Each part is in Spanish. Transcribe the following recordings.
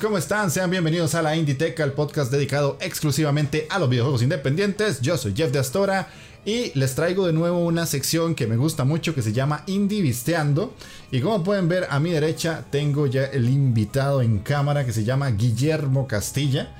¿Cómo están? Sean bienvenidos a la Inditeca, el podcast dedicado exclusivamente a los videojuegos independientes. Yo soy Jeff de Astora y les traigo de nuevo una sección que me gusta mucho que se llama Indie Visteando. Y como pueden ver a mi derecha tengo ya el invitado en cámara que se llama Guillermo Castilla.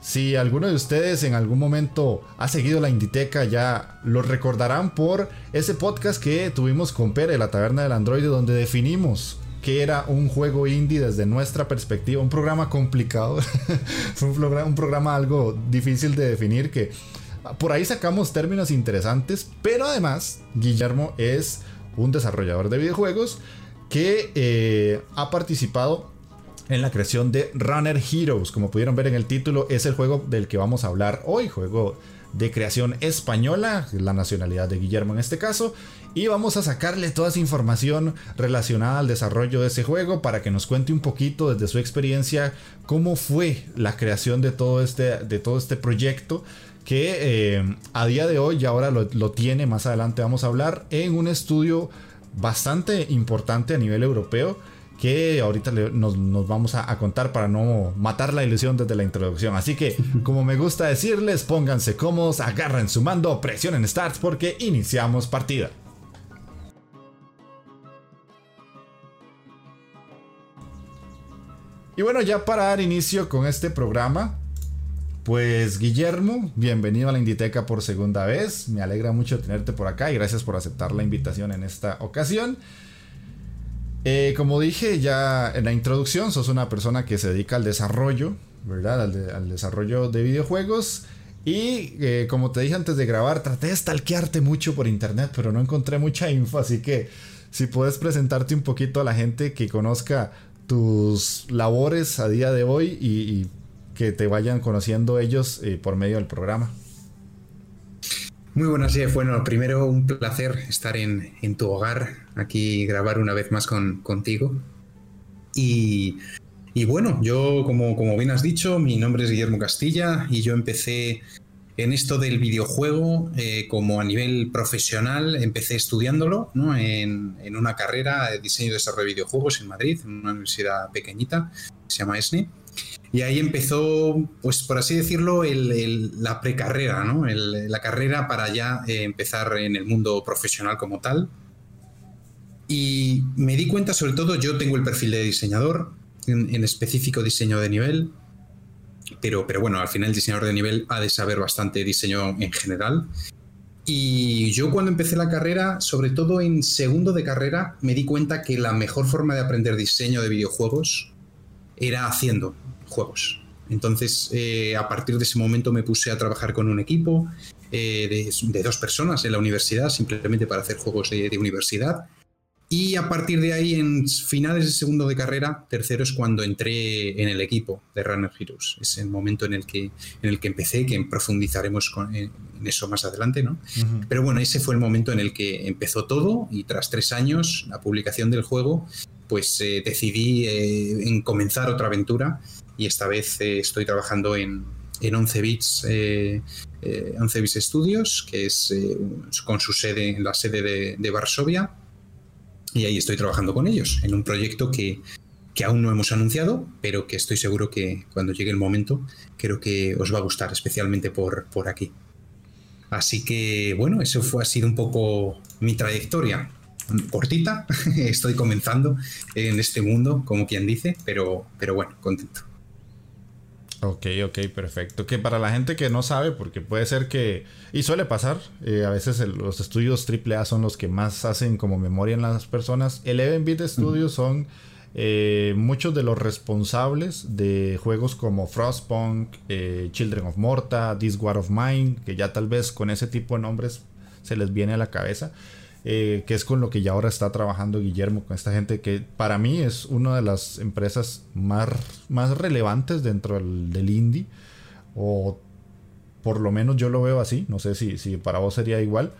Si alguno de ustedes en algún momento ha seguido la Inditeca, ya lo recordarán por ese podcast que tuvimos con Pere, la taberna del androide, donde definimos que era un juego indie desde nuestra perspectiva, un programa complicado, fue un programa, algo difícil de definir que por ahí sacamos términos interesantes, pero además Guillermo es un desarrollador de videojuegos que eh, ha participado en la creación de Runner Heroes. Como pudieron ver en el título, es el juego del que vamos a hablar hoy, juego de creación española, la nacionalidad de Guillermo en este caso, y vamos a sacarle toda esa información relacionada al desarrollo de ese juego para que nos cuente un poquito desde su experiencia cómo fue la creación de todo este, de todo este proyecto que eh, a día de hoy y ahora lo, lo tiene, más adelante vamos a hablar, en un estudio bastante importante a nivel europeo que ahorita nos, vamos a, contar para no matar la ilusión desde la introducción. Así que, como me gusta decirles, pónganse cómodos, agarren su mando, presionen Start porque iniciamos partida. Y bueno, ya para dar inicio con este programa, pues Guillermo, bienvenido a la Inditeca por segunda vez. Me alegra mucho tenerte por acá y gracias por aceptar la invitación en esta ocasión. Eh, como dije ya en la introducción, sos una persona que se dedica al desarrollo, ¿verdad? Al, desarrollo de videojuegos. Y eh, como te dije antes de grabar, traté de stalkearte mucho por internet, pero no encontré mucha info. Así que si puedes presentarte un poquito a la gente que conozca tus labores a día de hoy y, que te vayan conociendo ellos eh, por medio del programa. Muy buenas, Jeff. Bueno, primero un placer estar en, tu hogar, aquí grabar una vez más con, contigo. Y, bueno, yo, como, como bien has dicho, mi nombre es Guillermo Castilla y yo empecé en esto del videojuego eh, como a nivel profesional, empecé estudiándolo en, una carrera de diseño y desarrollo de videojuegos en Madrid, en una universidad pequeñita, se llama ESNE. Y ahí empezó, pues por así decirlo, la precarrera, ¿no? la carrera para ya eh, empezar en el mundo profesional como tal. Y me di cuenta, sobre todo, yo tengo el perfil de diseñador, en, específico diseño de nivel, pero, pero bueno, al final el diseñador de nivel ha de saber bastante diseño en general. Y yo cuando empecé la carrera, sobre todo en segundo de carrera, me di cuenta que la mejor forma de aprender diseño de videojuegos era haciendo juegos. Entonces, eh, a partir de ese momento me puse a trabajar con un equipo eh, de, dos personas en la universidad, simplemente para hacer juegos de, universidad. Y a partir de ahí, en finales de segundo de carrera, tercero es cuando entré en el equipo de Runner Heroes. Es el momento en el que, en el que empecé, que profundizaremos en eso más adelante, ¿no? Pero bueno, ese fue el momento en el que empezó todo y tras tres años, la publicación del juego, pues eh, decidí en comenzar otra aventura y esta vez eh, estoy trabajando en, en 11 bits, 11 eh, eh, bits Studios, que es con su sede en la sede de, Varsovia. Y ahí estoy trabajando con ellos en un proyecto que, que aún no hemos anunciado, pero que estoy seguro que cuando llegue el momento, creo que os va a gustar, especialmente por, por aquí. Así que, bueno, eso fue, ha sido un poco mi trayectoria. Cortita, estoy comenzando en este mundo, como quien dice, pero, pero bueno, contento. Ok, ok, perfecto. Que para la gente que no sabe, porque puede ser que, y suele pasar, eh, a veces los estudios AAA son los que más hacen como memoria en las personas. Eleven Bit Studios son eh, muchos de los responsables de juegos como Frostpunk, eh, Children of Morta, This War of Mine, que ya tal vez con ese tipo de nombres se les viene a la cabeza. Eh, que es con lo que ya ahora está trabajando Guillermo, con esta gente que para mí es una de las empresas más, más relevantes dentro del, indie, o por lo menos yo lo veo así, no sé si, si para vos sería igual,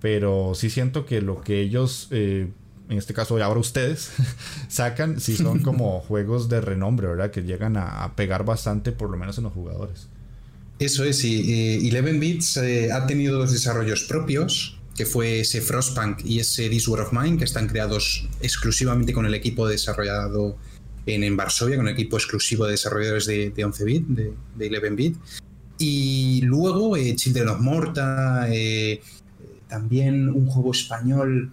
pero sí siento que lo que ellos, eh, en este caso ahora ustedes, sacan, sí son como juegos de renombre, ¿verdad? Que llegan a, pegar bastante, por lo menos en los jugadores. Eso es, y Eleven Bits eh, ha tenido dos desarrollos propios, que fue ese Frostpunk y ese This War of Mine, que están creados exclusivamente con el equipo desarrollado en, Varsovia, con el equipo exclusivo de desarrolladores de, 11-bit, de, 11-bit. Y luego eh, Children of Morta, eh, también un juego español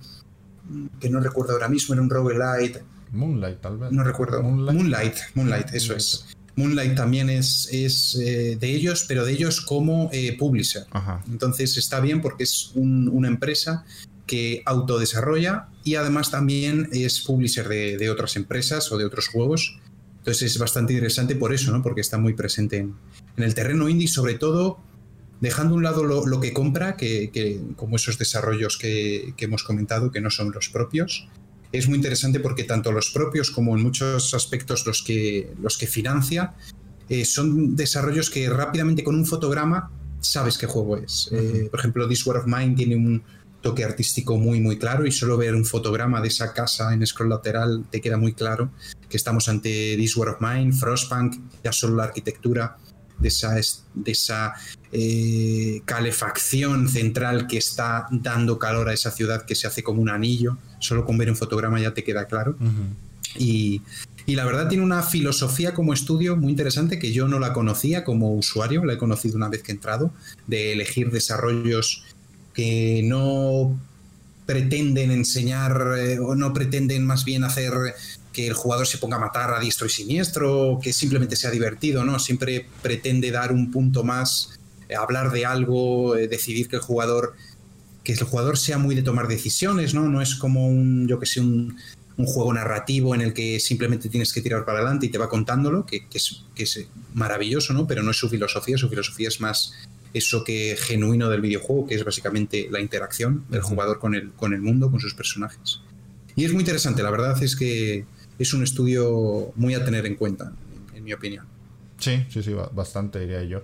que no recuerdo ahora mismo, era un roguelite. Moonlight, tal vez. No recuerdo. Moonlight, Moonlight, eso es. Moonlight también es, es eh, de ellos, pero de ellos como eh, publisher. Entonces está bien porque es una empresa que autodesarrolla y además también es publisher de, otras empresas o de otros juegos. Entonces es bastante interesante por eso, ¿no? porque está muy presente en, el terreno indie, sobre todo dejando a un lado lo, que compra, que, como esos desarrollos que, que hemos comentado, que no son los propios, es muy interesante porque tanto los propios como en muchos aspectos los que, los que financia eh, son desarrollos que rápidamente con un fotograma sabes qué juego es. Eh, por ejemplo, This War of Mine tiene un toque artístico muy muy claro y solo ver un fotograma de esa casa en scroll lateral te queda muy claro que estamos ante This War of Mine, Frostpunk, ya solo la arquitectura de esa, de esa eh, calefacción central que está dando calor a esa ciudad que se hace como un anillo. Solo con ver un fotograma ya te queda claro. y, la verdad tiene una filosofía como estudio muy interesante que yo no la conocía como usuario, la he conocido una vez que he entrado, de elegir desarrollos que no pretenden enseñar eh, o no pretenden más bien hacer que el jugador se ponga a matar a diestro y siniestro, que simplemente sea divertido, ¿no? Siempre pretende dar un punto más, hablar de algo, eh, decidir que el jugador que el jugador sea muy de tomar decisiones, ¿no? No es como un, yo que sé, un, juego narrativo en el que simplemente tienes que tirar para adelante y te va contándolo, que, es, que es maravilloso, ¿no? Pero no es su filosofía, su filosofía es más eso que genuino del videojuego, que es básicamente la interacción del jugador con el, con el mundo, con sus personajes. Y es muy interesante, la verdad es que es un estudio muy a tener en cuenta, en, mi opinión. Sí, sí, sí, bastante diría yo.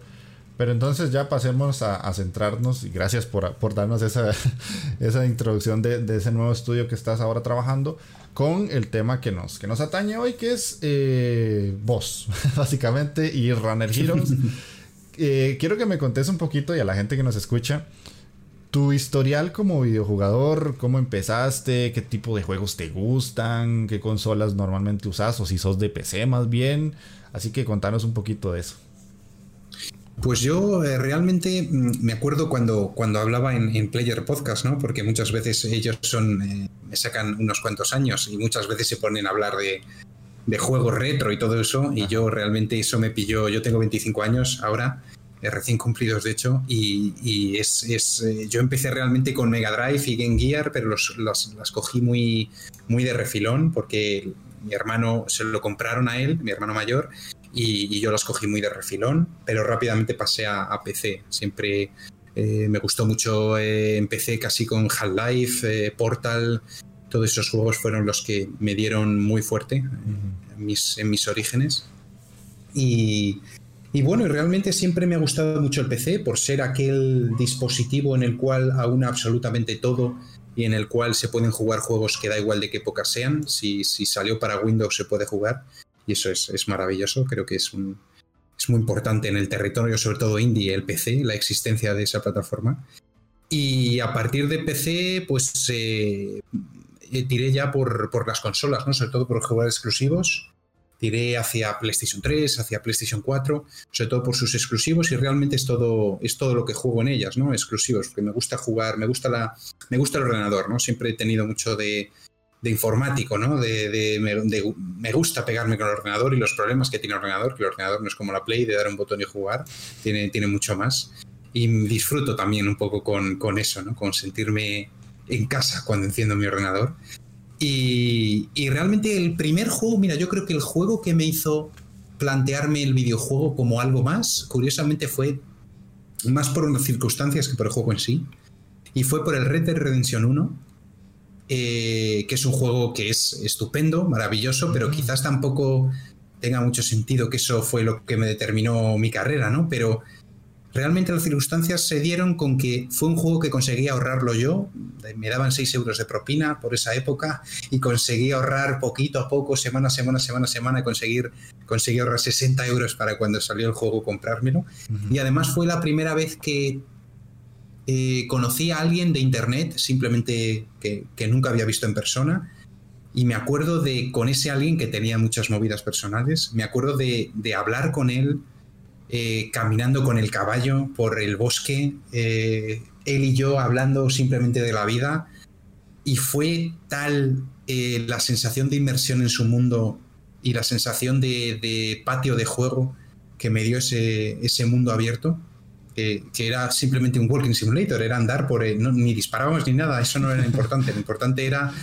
Pero entonces ya pasemos a, centrarnos, y gracias por, darnos esa, esa introducción de, ese nuevo estudio que estás ahora trabajando, con el tema que nos, que nos atañe hoy, que es eh, vos, básicamente, y Runner Heroes. Eh, quiero que me contes un poquito y a la gente que nos escucha, tu historial como videojugador, cómo empezaste, qué tipo de juegos te gustan, qué consolas normalmente usas o si sos de PC más bien. Así que contanos un poquito de eso. Pues yo eh, realmente mm, me acuerdo cuando, cuando hablaba en, Player Podcast, ¿no? Porque muchas veces ellos son, eh, me sacan unos cuantos años y muchas veces se ponen a hablar de, de juegos retro y todo eso. Y yo realmente eso me pilló, yo tengo 25 años ahora recién cumplidos de hecho, y, es, eh, yo empecé realmente con Mega Drive y Game Gear, pero los, las cogí muy, muy de refilón porque mi hermano se lo compraron a él, mi hermano mayor, y, yo las cogí muy de refilón, pero rápidamente pasé a, PC. Siempre eh, me gustó mucho, eh, empecé casi con Half-Life, Portal, todos esos juegos fueron los que me dieron muy fuerte en, mis, en mis orígenes. Y, y bueno, realmente siempre me ha gustado mucho el PC por ser aquel dispositivo en el cual aúna absolutamente todo y en el cual se pueden jugar juegos que da igual de qué época sean. Si, si salió para Windows se puede jugar y eso es, es maravilloso. Creo que es, un, es muy importante en el territorio, sobre todo indie, el PC, la existencia de esa plataforma. Y a partir de PC, pues eh, tiré ya por, por, las consolas, ¿no? sobre todo por jugar exclusivos tiré hacia PlayStation 3, hacia PlayStation 4, sobre todo por sus exclusivos y realmente es todo, es todo lo que juego en ellas, ¿no? Exclusivos, porque me gusta jugar, me gusta, la, me gusta el ordenador, ¿no? Siempre he tenido mucho de, de informático, ¿no? De, me gusta pegarme con el ordenador y los problemas que tiene el ordenador, que el ordenador no es como la Play de dar un botón y jugar, tiene, tiene mucho más. Y disfruto también un poco con, con eso, ¿no? Con sentirme en casa cuando enciendo mi ordenador. Y, y, realmente el primer juego, mira, yo creo que el juego que me hizo plantearme el videojuego como algo más, curiosamente fue más por unas circunstancias que por el juego en sí. Y fue por el Red Dead Redemption 1, eh, que es un juego que es estupendo, maravilloso, pero quizás tampoco tenga mucho sentido que eso fue lo que me determinó mi carrera, ¿no? Pero realmente las circunstancias se dieron con que fue un juego que conseguí ahorrarlo yo, me daban 6 euros de propina por esa época y conseguí ahorrar poquito a poco, semana a semana, semana a semana, conseguir, conseguí ahorrar 60 euros para cuando salió el juego comprármelo. Y además fue la primera vez que eh, conocí a alguien de internet, simplemente que, nunca había visto en persona, y me acuerdo de, con ese alguien que tenía muchas movidas personales, me acuerdo de, hablar con él eh, caminando con el caballo por el bosque, eh, él y yo hablando simplemente de la vida, y fue tal la sensación de inmersión en su mundo y la sensación de, patio de juego que me dio ese, ese mundo abierto que, era simplemente un walking simulator, era andar por... ni disparábamos ni nada, eso no era importante, lo importante era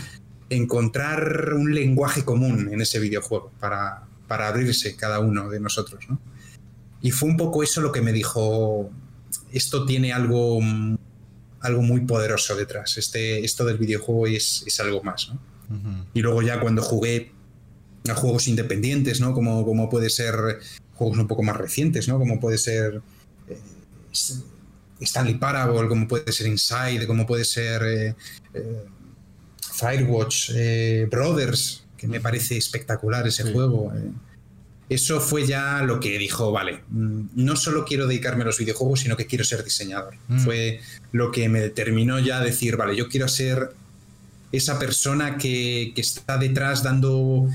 encontrar un lenguaje común en ese videojuego para, para abrirse cada uno de nosotros. Y fue un poco eso lo que me dijo, esto tiene algo, algo muy poderoso detrás, este, esto del videojuego es, es algo más. Y luego ya cuando jugué a juegos independientes, ¿no? como, como puede ser juegos un poco más recientes, ¿no? como puede ser... Stanley Parable, como puede ser Inside, como puede ser eh, eh, Firewatch, eh, Brothers, que me parece espectacular ese juego. Eso fue ya lo que dijo, vale, mm, no solo quiero dedicarme a los videojuegos, sino que quiero ser diseñador. Mm. Fue lo que me determinó ya a decir, vale, yo quiero ser esa persona que, que está detrás dando,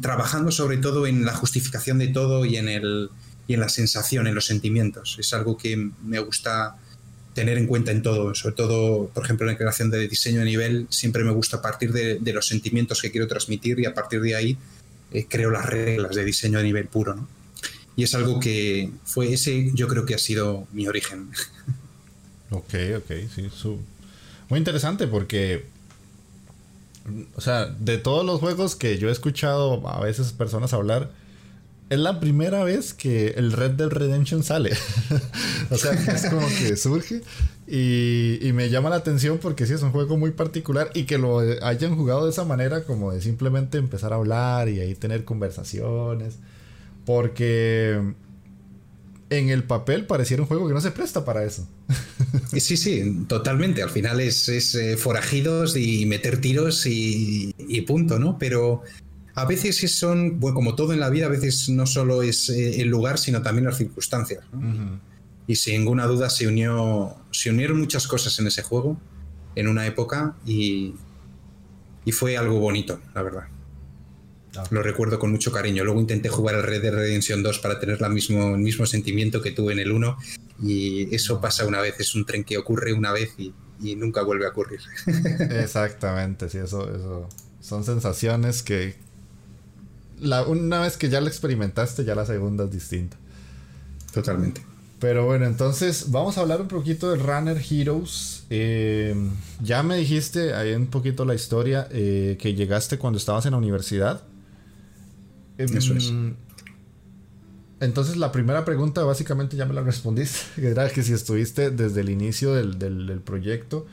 trabajando sobre todo en la justificación de todo y en el, y en la sensación, en los sentimientos. Es algo que me gusta tener en cuenta en todo, sobre todo, por ejemplo, en la creación de diseño de nivel, siempre me gusta partir de, los sentimientos que quiero transmitir y a partir de ahí eh, creo las reglas de diseño de nivel puro. ¿no? Y es algo que fue ese, yo creo que ha sido mi origen. Ok, ok, sí, muy interesante porque, o sea, de todos los juegos que yo he escuchado a veces personas hablar, es la primera vez que el Red Dead Redemption sale. o sea, es como que surge. Y, me llama la atención porque sí es un juego muy particular y que lo hayan jugado de esa manera, como de simplemente empezar a hablar y ahí tener conversaciones. Porque en el papel pareciera un juego que no se presta para eso. sí, sí, totalmente. Al final es, eh, forajidos y meter tiros y, y, punto, ¿no? Pero a veces son, bueno, como todo en la vida, a veces no solo es eh, el lugar, sino también las circunstancias. Y sin ninguna duda se unió, se unieron muchas cosas en ese juego, en una época, y, y fue algo bonito, la verdad. Ah. Lo recuerdo con mucho cariño. Luego intenté jugar al Red Dead Redemption 2 para tener la mismo, el mismo sentimiento que tuve en el 1 y eso pasa una vez, es un tren que ocurre una vez y, y nunca vuelve a ocurrir. Exactamente, sí, eso, eso son sensaciones que, una vez que ya lo experimentaste, ya la segunda es distinta. Totalmente. Pero bueno, entonces vamos a hablar un poquito de Runner Heroes. Eh, ya me dijiste ahí un poquito la historia eh, que llegaste cuando estabas en la universidad. Eso es. Em, entonces la primera pregunta básicamente ya me la respondiste, que era que si estuviste desde el inicio del proyecto.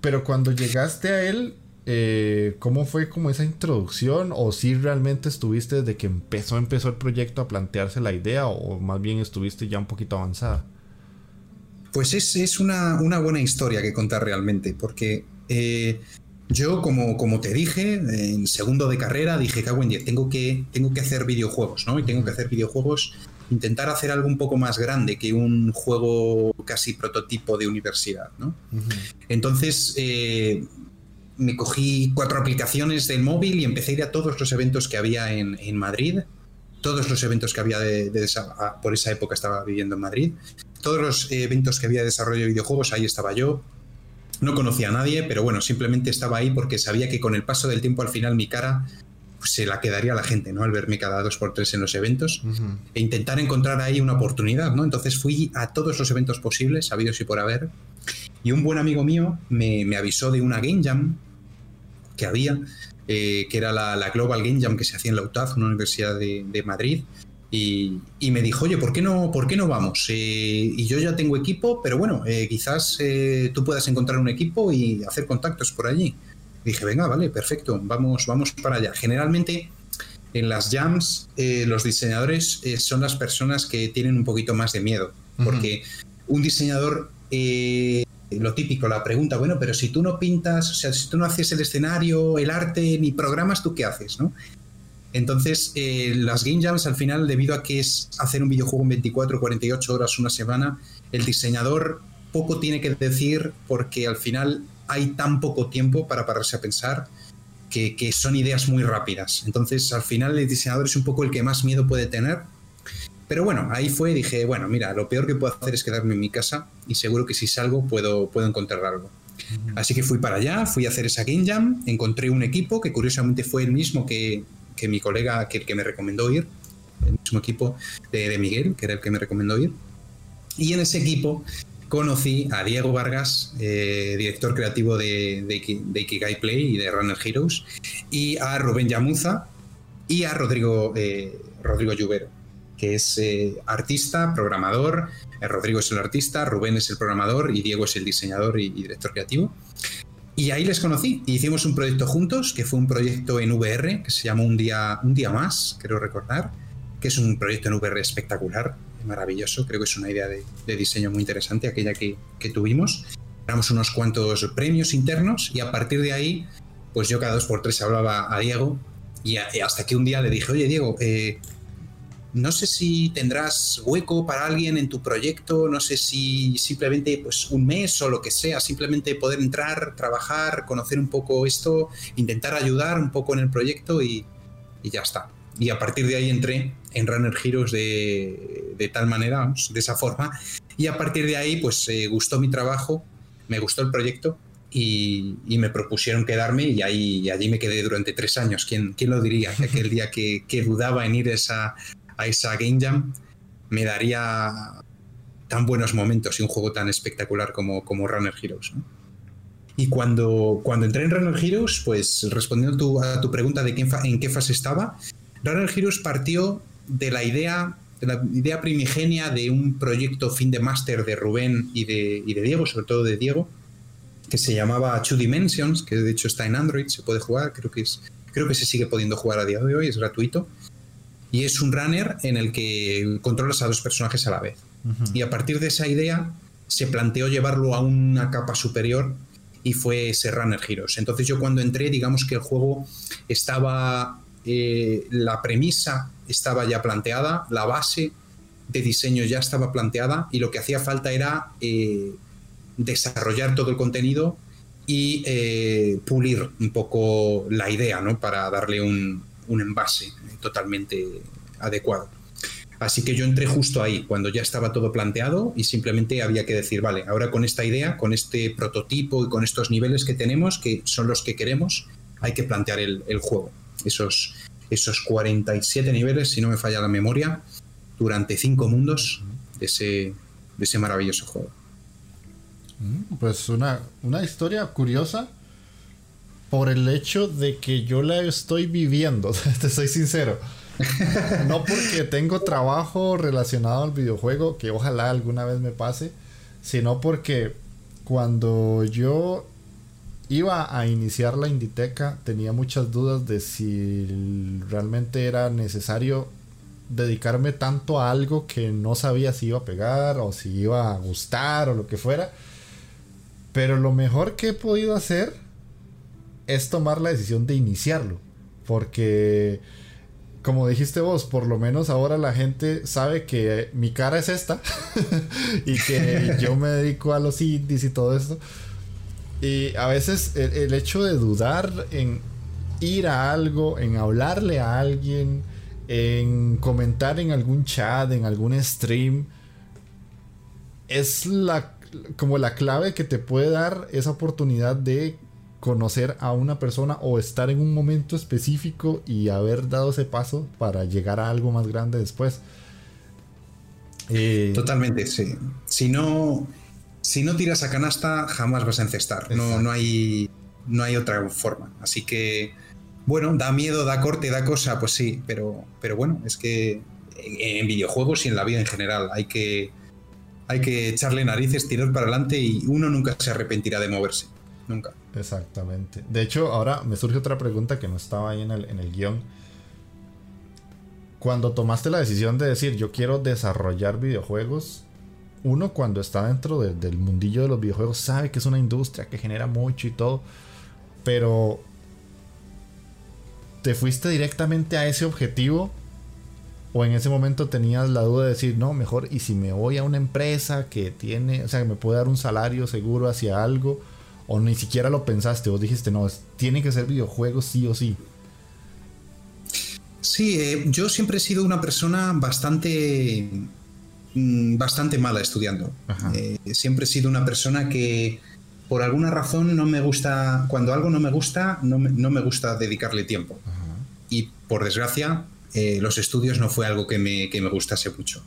Pero cuando llegaste a él, eh, ¿cómo fue como esa introducción? ¿O si realmente estuviste desde que empezó, empezó el proyecto a plantearse la idea? ¿O más bien estuviste ya un poquito avanzada? Pues es, una, buena historia que contar realmente, porque eh, yo, como, como te dije, en segundo de carrera dije, cago en tengo que, tengo que hacer videojuegos, ¿no? Y tengo que hacer videojuegos, intentar hacer algo un poco más grande que un juego casi prototipo de universidad, ¿no? Entonces, eh, me cogí cuatro aplicaciones del móvil y empecé a ir a todos los eventos que había en, Madrid, todos los eventos que había de, ah, por esa época estaba viviendo en Madrid, todos los eventos que había de desarrollo de videojuegos, ahí estaba yo. No conocía a nadie, pero bueno, simplemente estaba ahí porque sabía que con el paso del tiempo al final mi cara pues, se la quedaría a la gente, ¿no? Al verme cada dos por tres en los eventos e intentar encontrar ahí una oportunidad, ¿no? Entonces fui a todos los eventos posibles, habidos y por haber, y un buen amigo mío me, avisó de una Game Jam que había, eh, que era la, Global Game Jam que se hacía en la UTAD, una universidad de, Madrid, y, me dijo, oye, ¿por qué no, por qué no vamos? Eh, y yo ya tengo equipo, pero bueno, eh, quizás tú puedas encontrar un equipo y hacer contactos por allí dije, venga, vale, perfecto, vamos, vamos para allá. Generalmente en las jams los diseñadores son las personas que tienen un poquito más de miedo, porque un diseñador, eh, lo típico, la pregunta, bueno, pero si tú no pintas, o sea, si tú no haces el escenario, el arte, ni programas, ¿tú qué haces? ¿no? Entonces, las game jams al final, debido a que es hacer un videojuego en 24, 48 horas, una semana, el diseñador poco tiene que decir porque al final hay tan poco tiempo para pararse a pensar que, son ideas muy rápidas. Entonces, al final, el diseñador es un poco el que más miedo puede tener. Pero bueno, ahí fue dije, bueno, mira, lo peor que puedo hacer es quedarme en mi casa y seguro que si salgo puedo, puedo encontrar algo. Así que fui para allá, fui a hacer esa Game Jam, encontré un equipo que curiosamente fue el mismo que, mi colega, que el que me recomendó ir, el mismo equipo de, de, Miguel, que era el que me recomendó ir. Y en ese equipo conocí a Diego Vargas, eh, director creativo de, de, Ikigai Play y de Runner Heroes, y a Rubén Yamuza y a Rodrigo, eh, Rodrigo Lluvero, que es eh, artista, programador. Rodrigo es el artista, Rubén es el programador y Diego es el diseñador y, director creativo. Y ahí les conocí. Hicimos un proyecto juntos, que fue un proyecto en VR, que se llamó Un Día, un día Más, creo recordar, que es un proyecto en VR espectacular maravilloso. Creo que es una idea de, diseño muy interesante, aquella que, tuvimos. Damos unos cuantos premios internos y a partir de ahí, pues yo cada dos por tres hablaba a Diego y, hasta que un día le dije, oye Diego, eh, no sé si tendrás hueco para alguien en tu proyecto, no sé si simplemente pues un mes o lo que sea, simplemente poder entrar, trabajar, conocer un poco esto, intentar ayudar un poco en el proyecto y ya está y a partir de ahí entré en Runner Heroes de, tal manera, de esa forma, y a partir de ahí pues eh, gustó mi trabajo, me gustó el proyecto y, me propusieron quedarme y, ahí, allí me quedé durante tres años. ¿Quién, quién lo diría? Que aquel día que, dudaba en ir esa, a esa Game Jam me daría tan buenos momentos y un juego tan espectacular como, como Runner Heroes. Y cuando, cuando entré en Runner Heroes, pues respondiendo a tu pregunta de qué, en qué fase estaba, Runner Heroes partió de la idea de la idea primigenia de un proyecto fin de máster de Rubén y de, de, Diego, sobre todo de Diego, que se llamaba Two Dimensions, que de hecho está en Android, se puede jugar, creo que, es, creo que se sigue pudiendo jugar a día de hoy, es gratuito. Y es un runner en el que controlas a dos personajes a la vez. Y a partir de esa idea se planteó llevarlo a una capa superior y fue ese Runner Heroes. Entonces yo cuando entré, digamos que el juego estaba eh, la premisa estaba ya planteada, la base de diseño ya estaba planteada y lo que hacía falta era eh, desarrollar todo el contenido y eh, pulir un poco la idea, ¿no? Para darle un, envase totalmente adecuado. Así que yo entré justo ahí, cuando ya estaba todo planteado y simplemente había que decir, vale, ahora con esta idea, con este prototipo y con estos niveles que tenemos, que son los que queremos, hay que plantear el juego esos, esos 47 niveles, si no me falla la memoria, durante cinco mundos de ese, de ese maravilloso juego. Mm, pues una, una historia curiosa por el hecho de que yo la estoy viviendo, te soy sincero. no porque tengo trabajo relacionado al videojuego, que ojalá alguna vez me pase, sino porque cuando yo iba a iniciar la Inditeca, tenía muchas dudas de si realmente era necesario dedicarme tanto a algo que no sabía si iba a pegar o si iba a gustar o lo que fuera. Pero lo mejor que he podido hacer es tomar la decisión de iniciarlo. Porque, como dijiste vos, por lo menos ahora la gente sabe que mi cara es esta y que yo me dedico a los indies y todo esto. Y a veces el, hecho de dudar en ir a algo, en hablarle a alguien, en comentar en algún chat, en algún stream, es la, como la clave que te puede dar esa oportunidad de conocer a una persona o estar en un momento específico y haber dado ese paso para llegar a algo más grande después. Eh, Totalmente, sí. Si no, si no tiras a canasta, jamás vas a encestar. No, no, hay, no hay otra forma. Así que, bueno, da miedo, da corte, da cosa, pues sí, pero, pero bueno, es que en videojuegos y en la vida en general hay que, hay que echarle narices, tirar para adelante y uno nunca se arrepentirá de moverse. Nunca. Exactamente. De hecho, ahora me surge otra pregunta que no estaba ahí en el, en el guion. Cuando tomaste la decisión de decir yo quiero desarrollar videojuegos, uno cuando está dentro del mundillo de los videojuegos sabe que es una industria que genera mucho y todo, pero ¿te fuiste directamente a ese objetivo? ¿O en ese momento tenías la duda de decir, no, mejor, y si me voy a una empresa que tiene, o sea, que me puede dar un salario seguro hacia algo? ¿O ni siquiera lo pensaste? ¿O dijiste, no, tiene que ser videojuegos sí o sí? Sí, eh, yo siempre he sido una persona bastante Mm, bastante mala estudiando. Eh, siempre he sido una persona que por alguna razón no me gusta, cuando algo no me gusta, no me, gusta dedicarle tiempo. Y por desgracia, eh, los estudios no fue algo que me, gustase mucho.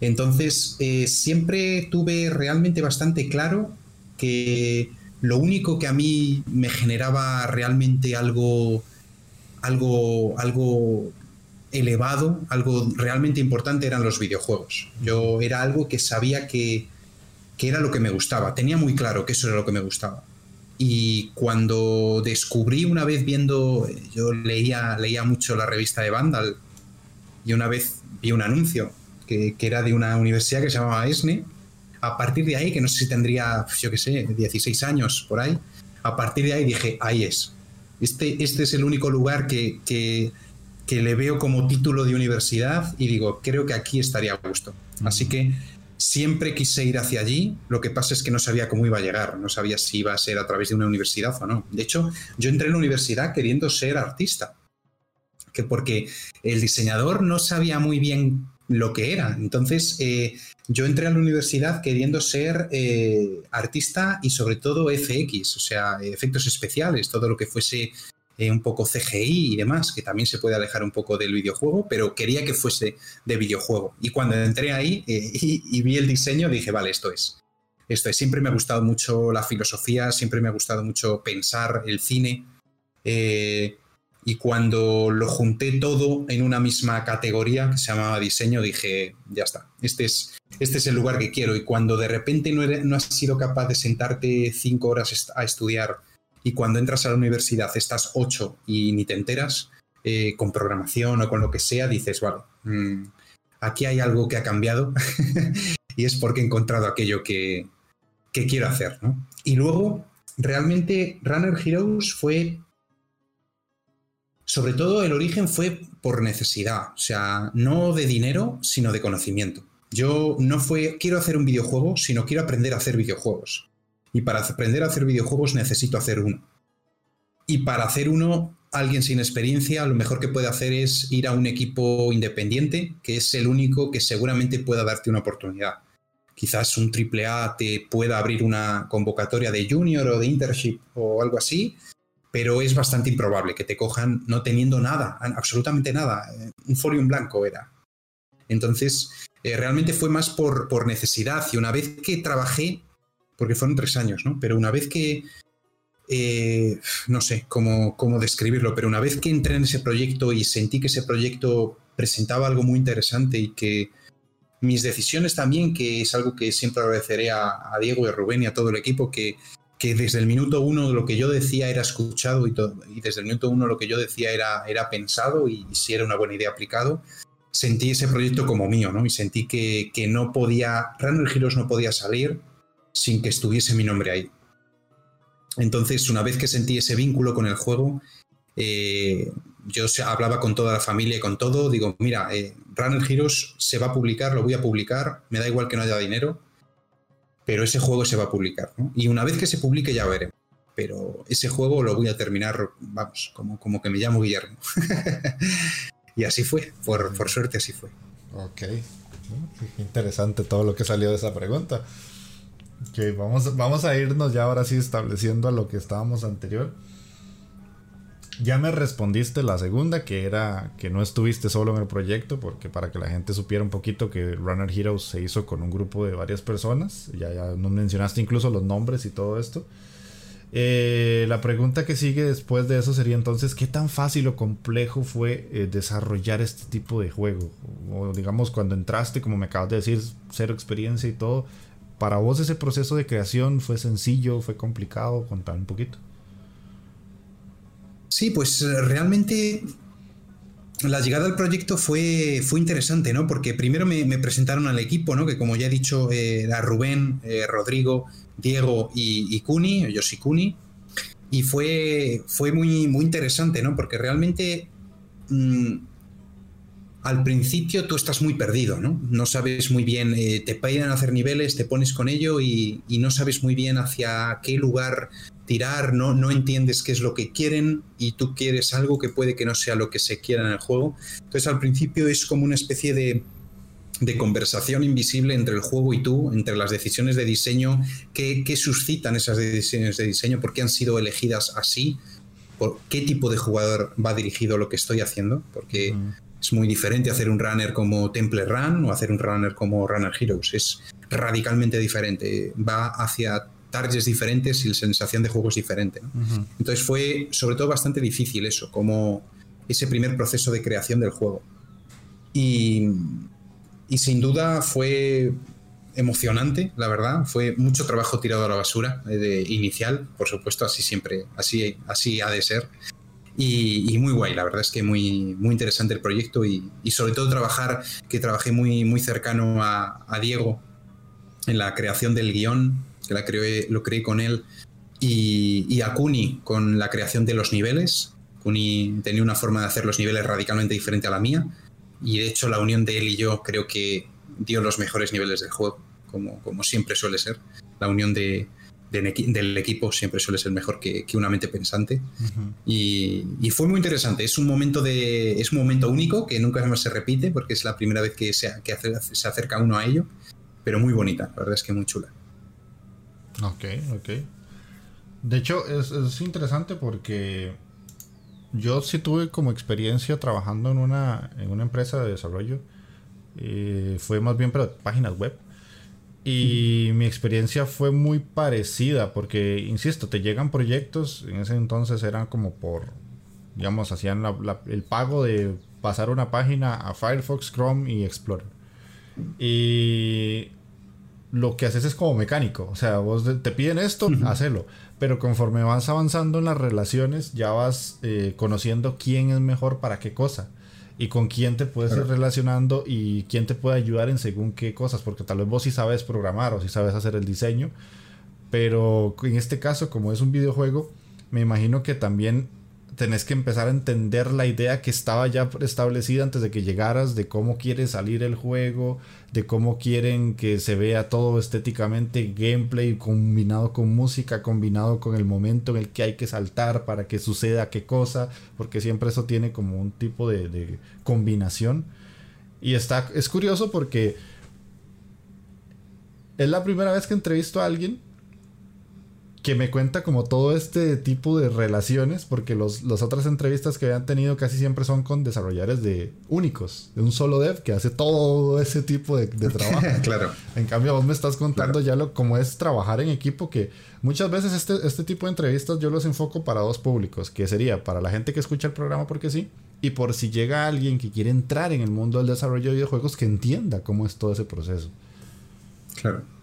Entonces, eh, siempre tuve realmente bastante claro que lo único que a mí me generaba realmente algo, algo, algo elevado, algo realmente importante eran los videojuegos. Yo era algo que sabía que, era lo que me gustaba, tenía muy claro que eso era lo que me gustaba. Y cuando descubrí una vez viendo, yo leía, leía mucho la revista de Vandal y una vez vi un anuncio que, era de una universidad que se llamaba ESNE. A partir de ahí, que no sé si tendría, yo qué sé, 16 años por ahí, a partir de ahí dije, ahí es. Este, este es el único lugar que, que que le veo como título de universidad y digo, creo que aquí estaría a gusto. Así que siempre quise ir hacia allí, lo que pasa es que no sabía cómo iba a llegar, no sabía si iba a ser a través de una universidad o no. De hecho, yo entré en la universidad queriendo ser artista, que porque el diseñador no sabía muy bien lo que era. Entonces, eh, yo entré a la universidad queriendo ser eh, artista y sobre todo FX, o sea, efectos especiales, todo lo que fuese eh, un poco CGI y demás, que también se puede alejar un poco del videojuego, pero quería que fuese de videojuego. Y cuando entré ahí eh, y, vi el diseño, dije, vale, esto es. Esto es. Siempre me ha gustado mucho la filosofía, siempre me ha gustado mucho pensar el cine. Eh, y cuando lo junté todo en una misma categoría que se llamaba diseño, dije, ya está, este es, este es el lugar que quiero. Y cuando de repente no, no has sido capaz de sentarte cinco horas a estudiar y cuando entras a la universidad estás ocho y ni te enteras, eh, con programación o con lo que sea, dices, vale, mm, aquí hay algo que ha cambiado y es porque he encontrado aquello que, quiero hacer. Y luego, realmente, Runner Heroes fue, sobre todo el origen fue por necesidad, o sea, no de dinero, sino de conocimiento. Yo no fue, quiero hacer un videojuego, sino quiero aprender a hacer videojuegos. Y para aprender a hacer videojuegos necesito hacer uno. Y para hacer uno, alguien sin experiencia, lo mejor que puede hacer es ir a un equipo independiente, que es el único que seguramente pueda darte una oportunidad. Quizás un AAA te pueda abrir una convocatoria de junior o de internship o algo así, pero es bastante improbable que te cojan no teniendo nada, absolutamente nada. Un folio en blanco era. Entonces, eh, realmente fue más por, por, necesidad y una vez que trabajé porque fueron tres años, ¿no? Pero una vez que, eh, no sé cómo, cómo describirlo, pero una vez que entré en ese proyecto y sentí que ese proyecto presentaba algo muy interesante y que mis decisiones también, que es algo que siempre agradeceré a, Diego y a Rubén y a todo el equipo, que, que, desde el minuto uno lo que yo decía era escuchado y, desde el minuto uno lo que yo decía era, era pensado y, si era una buena idea aplicado, sentí ese proyecto como mío, ¿no? Y sentí que, que no podía, Runner Heroes no podía salir sin que estuviese mi nombre ahí. Entonces, una vez que sentí ese vínculo con el juego, eh, yo hablaba con toda la familia y con todo. Digo, mira, eh, Runner Heroes se va a publicar, lo voy a publicar, me da igual que no haya dinero, pero ese juego se va a publicar. Y una vez que se publique ya veremos. Pero ese juego lo voy a terminar, vamos, como, como que me llamo Guillermo. y así fue, por, por suerte así fue. Ok. Interesante todo lo que salió de esa pregunta. Ok, vamos, vamos a irnos ya ahora sí estableciendo a lo que estábamos anterior. Ya me respondiste la segunda, que era que no estuviste solo en el proyecto, porque para que la gente supiera un poquito que Runner Heroes se hizo con un grupo de varias personas. Ya, ya nos mencionaste incluso los nombres y todo esto. Eh, la pregunta que sigue después de eso sería entonces, ¿qué tan fácil o complejo fue eh, desarrollar este tipo de juego? O digamos, cuando entraste, como me acabas de decir, cero experiencia y todo, ¿para vos ese proceso de creación fue sencillo, fue complicado? Contar un poquito. Sí, pues eh, realmente la llegada al proyecto fue, fue interesante, ¿no? Porque primero me, presentaron al equipo, ¿no? Que como ya he dicho, eh, Rubén, eh, Rodrigo, Diego y, Cuni, yo soy Cuni. Y fue, fue muy, muy interesante, ¿no? Porque realmente mm, al principio tú estás muy perdido, ¿no? No sabes muy bien, te piden a hacer niveles, te pones con ello y, y, no sabes muy bien hacia qué lugar tirar, no, no entiendes qué es lo que quieren y tú quieres algo que puede que no sea lo que se quiera en el juego. Entonces al principio es como una especie de, de conversación invisible entre el juego y tú, entre las decisiones de diseño, qué, suscitan esas decisiones de diseño, por qué han sido elegidas así, por qué tipo de jugador va dirigido lo que estoy haciendo, porque es muy diferente hacer un runner como Temple Run o hacer un runner como Runner Heroes, es radicalmente diferente, va hacia targets diferentes y la sensación de juego es diferente. Entonces fue sobre todo bastante difícil eso, como ese primer proceso de creación del juego. Y, sin duda fue emocionante, la verdad. Fue mucho trabajo tirado a la basura eh, de inicial, por supuesto, así siempre, así, así ha de ser. Y, muy guay, la verdad es que muy, muy interesante el proyecto y, sobre todo trabajar, que trabajé muy, muy cercano a, a Diego en la creación del guion que la creé, lo creé con él, y, a Kuni con la creación de los niveles. Kuni tenía una forma de hacer los niveles radicalmente diferente a la mía, y de hecho la unión de él y yo creo que dio los mejores niveles del juego, como, como siempre suele ser. La unión de, del equipo siempre suele ser mejor que, una mente pensante. y, fue muy interesante. Es un momento de. Es un momento único que nunca más se repite, porque es la primera vez que se, que se acerca uno a ello. Pero muy bonita, la verdad es que muy chula. Ok, ok. De hecho, es, interesante porque yo sí tuve como experiencia trabajando en una, en una empresa de desarrollo. Y fue más bien para páginas web. Y mi experiencia fue muy parecida porque, insisto, te llegan proyectos, en ese entonces eran como por, digamos, hacían el pago de pasar una página a Firefox, Chrome y Explorer. Y lo que haces es como mecánico. O sea, vos te piden esto, hacelo. Pero conforme vas avanzando en las relaciones, ya vas eh, conociendo quién es mejor para qué cosa. Y con quién te puedes ir relacionando y quién te puede ayudar en según qué cosas. Porque tal vez vos sí sabes programar o sí sabes hacer el diseño. Pero en este caso, como es un videojuego, me imagino que también tenés que empezar a entender la idea que estaba ya establecida antes de que llegaras de cómo quiere salir el juego, de cómo quieren que se vea todo estéticamente, gameplay combinado con música, combinado con el momento en el que hay que saltar para que suceda qué cosa, porque siempre eso tiene como un tipo de, de combinación. Y está, es curioso porque es la primera vez que entrevisto a alguien que me cuenta como todo este tipo de relaciones, porque los, las otras entrevistas que habían tenido casi siempre son con desarrolladores de únicos, de un solo dev que hace todo ese tipo de, trabajo. claro. En cambio, vos me estás contando ya lo cómo es trabajar en equipo, que muchas veces este, este tipo de entrevistas yo los enfoco para dos públicos, que sería para la gente que escucha el programa porque sí, y por si llega alguien que quiere entrar en el mundo del desarrollo de videojuegos que entienda cómo es todo ese proceso. Claro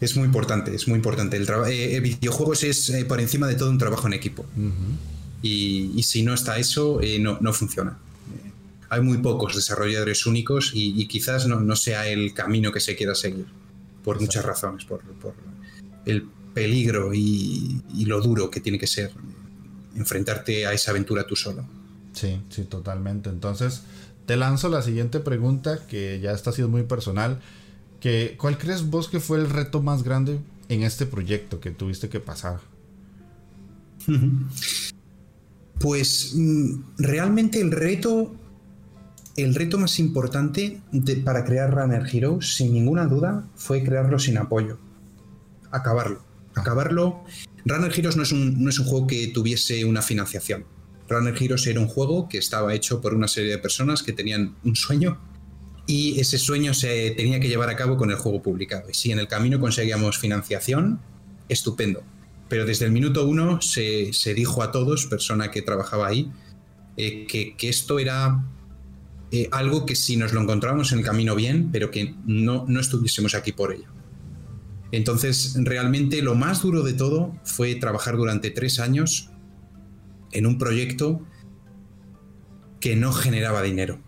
es muy importante, es muy importante. El eh, eh, videojuegos es eh, por encima de todo un trabajo en equipo. y, si no está eso, no, funciona. hay muy pocos desarrolladores únicos y, quizás no, sea el camino que se quiera seguir, por muchas razones, por, el peligro y, lo duro que tiene que ser enfrentarte a esa aventura tú solo. Sí, sí, totalmente. Entonces, te lanzo la siguiente pregunta que ya está siendo muy personal. ¿Cuál crees vos que fue el reto más grande en este proyecto que tuviste que pasar? Pues mm, realmente el reto, el reto más importante para crear Runner Heroes, sin ninguna duda, fue crearlo sin apoyo. acabarlo. Acabarlo. Runner Heroes no es, un, no es un juego que tuviese una financiación. Runner Heroes era un juego que estaba hecho por una serie de personas que tenían un sueño y ese sueño se tenía que llevar a cabo con el juego publicado. Y si en el camino conseguíamos financiación, estupendo. Pero desde el minuto uno se, dijo a todos, persona que trabajaba ahí, eh, que, esto era eh, algo que si nos lo encontrábamos en el camino bien, pero que no, no estuviésemos aquí por ello. Entonces, realmente lo más duro de todo fue trabajar durante tres años en un proyecto que no generaba dinero.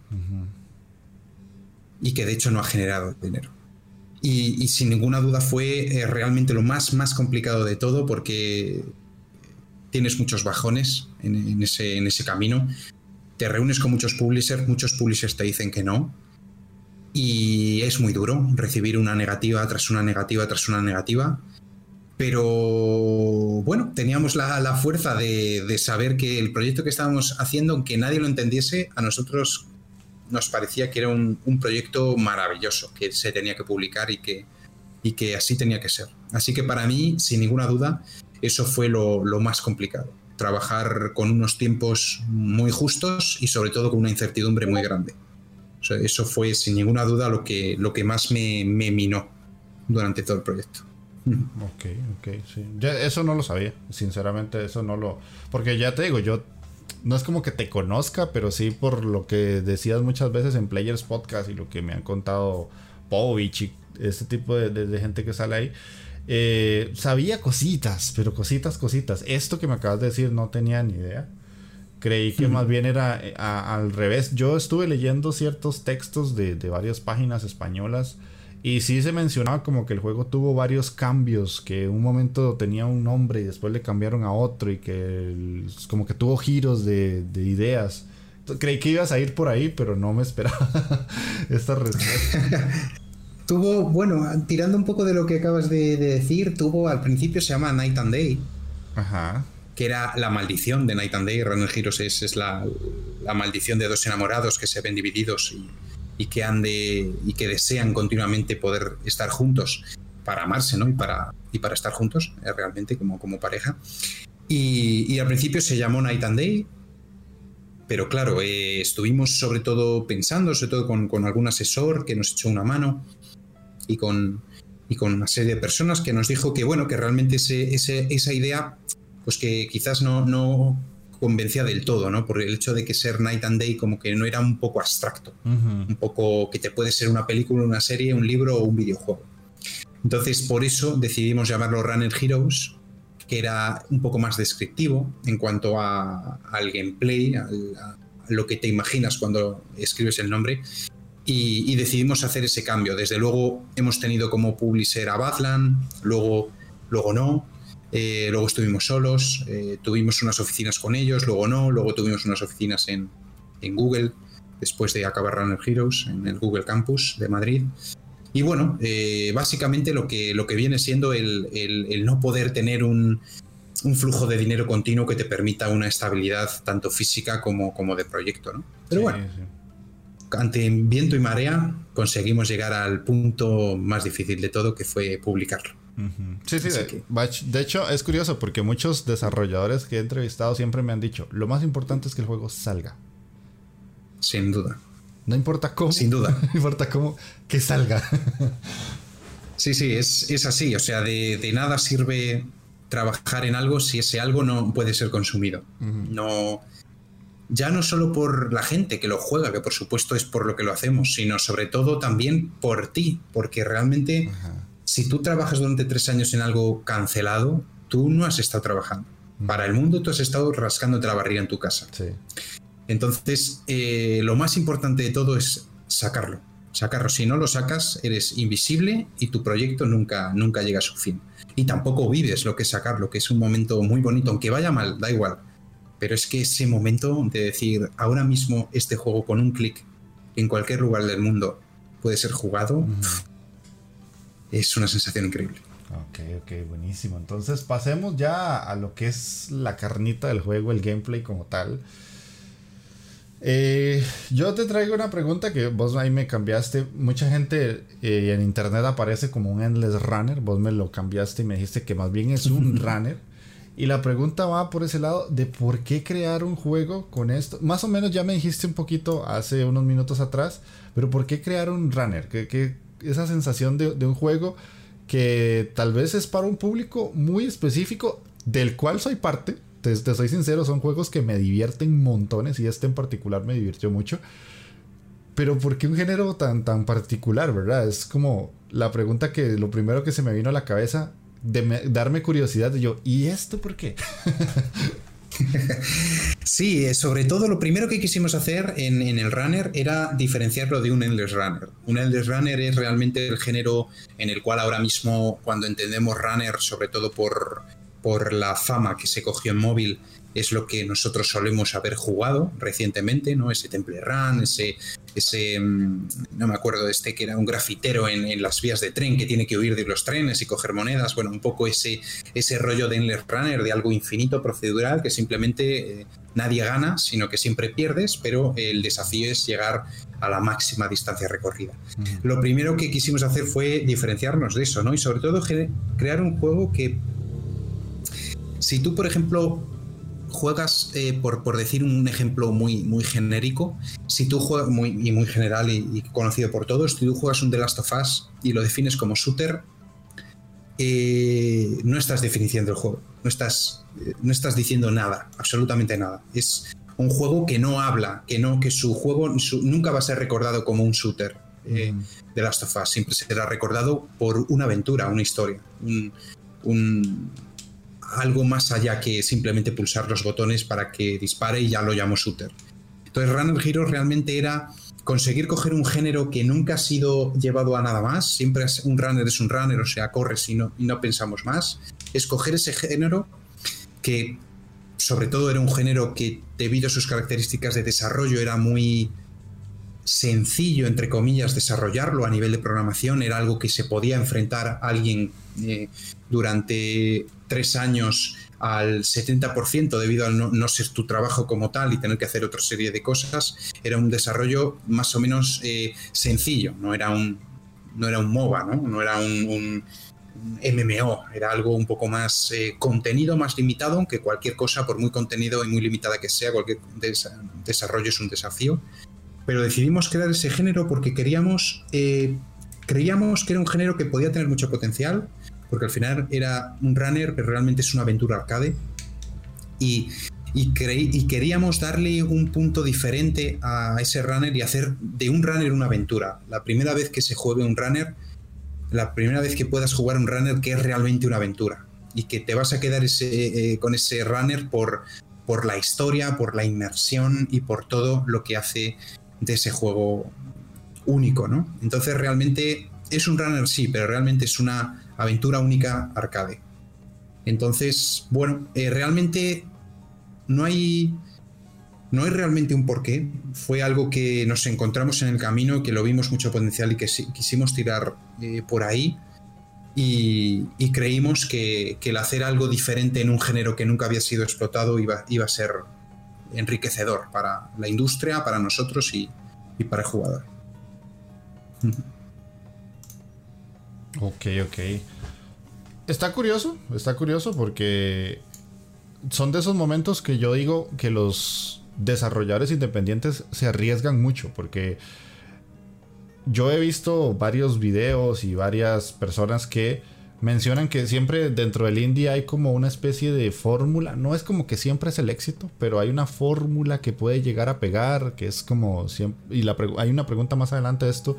Y que de hecho no ha generado dinero. Y, sin ninguna duda fue eh, realmente lo más, más complicado de todo porque tienes muchos bajones en, ese, en ese camino. Te reúnes con muchos publishers, muchos publishers te dicen que no. Y es muy duro recibir una negativa tras una negativa tras una negativa. Pero bueno, teníamos la, fuerza de, de, saber que el proyecto que estábamos haciendo, aunque nadie lo entendiese, a nosotros nos parecía que era un, proyecto maravilloso, que se tenía que publicar y que, y que así tenía que ser. Así que para mí, sin ninguna duda, eso fue lo, más complicado. Trabajar con unos tiempos muy justos y sobre todo con una incertidumbre muy grande. eso fue sin ninguna duda lo que, lo que más me, me minó durante todo el proyecto. Ok, ok, sí. eso no lo sabía, sinceramente, eso no lo... Porque ya te digo, yo no es como que te conozca, pero sí por lo que decías muchas veces en Players Podcast y lo que me han contado Povich y este tipo de, gente que sale ahí. Eh, sabía cositas, pero cositas, cositas. Esto que me acabas de decir no tenía ni idea. Creí que más bien era eh, al revés. Yo estuve leyendo ciertos textos de, de varias páginas españolas y sí se mencionaba como que el juego tuvo varios cambios, que un momento tenía un nombre y después le cambiaron a otro y que como que tuvo giros de, ideas. Creí que ibas a ir por ahí, pero no me esperaba esta respuesta. tuvo, bueno, tirando un poco de lo que acabas de, decir, tuvo al principio se llama Night and Day. Ajá. Que era la maldición de Night and Day. Runner Heroes es, es la, la maldición de dos enamorados que se ven divididos y y que han de y que desean continuamente poder estar juntos para amarse, ¿no? Y para, y para estar juntos eh, realmente como, como pareja. Y, al principio se llamó Night and Day, pero claro, eh, estuvimos sobre todo pensando, sobre todo con, algún asesor que nos echó una mano y con, y con una serie de personas que nos dijo que, bueno, que realmente ese, esa idea, pues que quizás no, no convencía del todo, ¿no? Por el hecho de que ser Night and Day como que no era un poco abstracto, un poco que te puede ser una película, una serie, un libro o un videojuego. Entonces, por eso decidimos llamarlo Runner Heroes, que era un poco más descriptivo en cuanto a, al gameplay, a lo que te imaginas cuando escribes el nombre. Y, y, decidimos hacer ese cambio. Desde luego hemos tenido como publisher a Badland, luego, luego no, eh, luego estuvimos solos, eh, tuvimos unas oficinas con ellos, luego no, luego tuvimos unas oficinas en, Google, después de acabar Runner Heroes, en el Google Campus de Madrid. Y bueno, eh, básicamente lo que, lo que viene siendo el, no poder tener un, flujo de dinero continuo que te permita una estabilidad tanto física como, como de proyecto. ¿no? Pero bueno, ante viento y marea conseguimos llegar al punto más difícil de todo, que fue publicarlo. Sí, sí, de, hecho es curioso porque muchos desarrolladores que he entrevistado siempre me han dicho, lo más importante es que el juego salga. Sin duda. No importa cómo. Sin duda. No importa cómo, que salga. sí, sí, es, así. O sea, de, nada sirve trabajar en algo si ese algo no puede ser consumido. No. Ya no solo por la gente que lo juega, que por supuesto es por lo que lo hacemos, sino sobre todo también por ti, porque realmente si tú trabajas durante tres años en algo cancelado, tú no has estado trabajando. Mm. Para el mundo tú has estado rascándote la barriga en tu casa. Entonces, eh, lo más importante de todo es sacarlo. Sacarlo. Si no lo sacas, eres invisible y tu proyecto nunca, nunca llega a su fin. Y tampoco vives lo que es sacarlo, que es un momento muy bonito, aunque vaya mal, da igual. Pero es que ese momento de decir, ahora mismo este juego con un clic en cualquier lugar del mundo puede ser jugado, es una sensación increíble. Ok, ok, buenísimo. Entonces pasemos ya a lo que es la carnita del juego, el gameplay como tal. Eh, yo te traigo una pregunta que vos ahí me cambiaste. Mucha gente eh, en internet aparece como un endless runner. Vos me lo cambiaste y me dijiste que más bien es un runner. Y la pregunta va por ese lado de por qué crear un juego con esto. Más o menos ya me dijiste un poquito hace unos minutos atrás, pero ¿por qué crear un runner? Que, esa sensación de, un juego que tal vez es para un público muy específico, del cual soy parte. Te, soy sincero, son juegos que me divierten montones y este en particular me divirtió mucho. Pero ¿por qué un género tan, tan particular, verdad? Es como la pregunta que lo primero que se me vino a la cabeza de darme curiosidad de yo, ¿y esto por qué? sí, eh, sobre todo lo primero que quisimos hacer en, el runner era diferenciarlo de un endless runner. Un endless runner es realmente el género en el cual ahora mismo, cuando entendemos runner, sobre todo por, por la fama que se cogió en móvil, es lo que nosotros solemos haber jugado recientemente, ¿no? Ese Temple Run, ese, ese mm, no me acuerdo de este que era un grafitero en, las vías de tren que tiene que huir de los trenes y coger monedas, bueno, un poco ese, ese rollo de Endless Runner, de algo infinito, procedural, que simplemente eh, nadie gana, sino que siempre pierdes, pero el desafío es llegar a la máxima distancia recorrida. Lo primero que quisimos hacer fue diferenciarnos de eso, ¿no? Y sobre todo crear un juego que si tú, por ejemplo, juegas, eh, por, por, decir un ejemplo muy, muy genérico, si tú juegas, muy, y muy general y, conocido por todos, si tú juegas un The Last of Us y lo defines como shooter, eh, no estás definiendo el juego, no estás, eh, no estás diciendo nada, absolutamente nada. Es un juego que no habla, que no, que su juego nunca va a ser recordado como un shooter de The Last of Us, siempre será recordado por una aventura, una historia, un algo más allá que simplemente pulsar los botones para que dispare y ya lo llamo shooter. Entonces Runner Hero realmente era conseguir coger un género que nunca ha sido llevado a nada más, siempre es un runner es un runner, o sea, corres y no, y no pensamos más, escoger ese género que sobre todo era un género que debido a sus características de desarrollo era muy sencillo, entre comillas, desarrollarlo a nivel de programación, era algo que se podía enfrentar a alguien eh, durante tres años al 70% debido a no, ser tu trabajo como tal y tener que hacer otra serie de cosas, era un desarrollo más o menos eh, sencillo, no era un, no era un MOBA, no, no era un, MMO, era algo un poco más eh, contenido, más limitado, aunque cualquier cosa, por muy contenido y muy limitada que sea, cualquier desarrollo es un desafío. Pero decidimos crear ese género porque queríamos, eh, creíamos que era un género que podía tener mucho potencial, porque al final era un runner, pero realmente es una aventura arcade. Y, y, y, queríamos darle un punto diferente a ese runner y hacer de un runner una aventura. La primera vez que se juegue un runner, la primera vez que puedas jugar un runner que es realmente una aventura y que te vas a quedar ese, eh, con ese runner por, por la historia, por la inmersión y por todo lo que hace de ese juego único, ¿no? Entonces realmente es un runner sí, pero realmente es una aventura única arcade. Entonces, bueno, eh, realmente no hay, no hay realmente un porqué. Fue algo que nos encontramos en el camino, que lo vimos mucho potencial y que quisimos tirar eh, por ahí. Y, creímos que, el hacer algo diferente en un género que nunca había sido explotado iba, iba a ser enriquecedor para la industria, para nosotros y, y para el jugador. Ok, ok. Está curioso, está curioso porque son de esos momentos que yo digo que los desarrolladores independientes se arriesgan mucho porque yo he visto varios videos y varias personas que mencionan que siempre dentro del indie hay como una especie de fórmula. No es como que siempre es el éxito, pero hay una fórmula que puede llegar a pegar, que es como siempre... Y hay una pregunta más adelante de esto,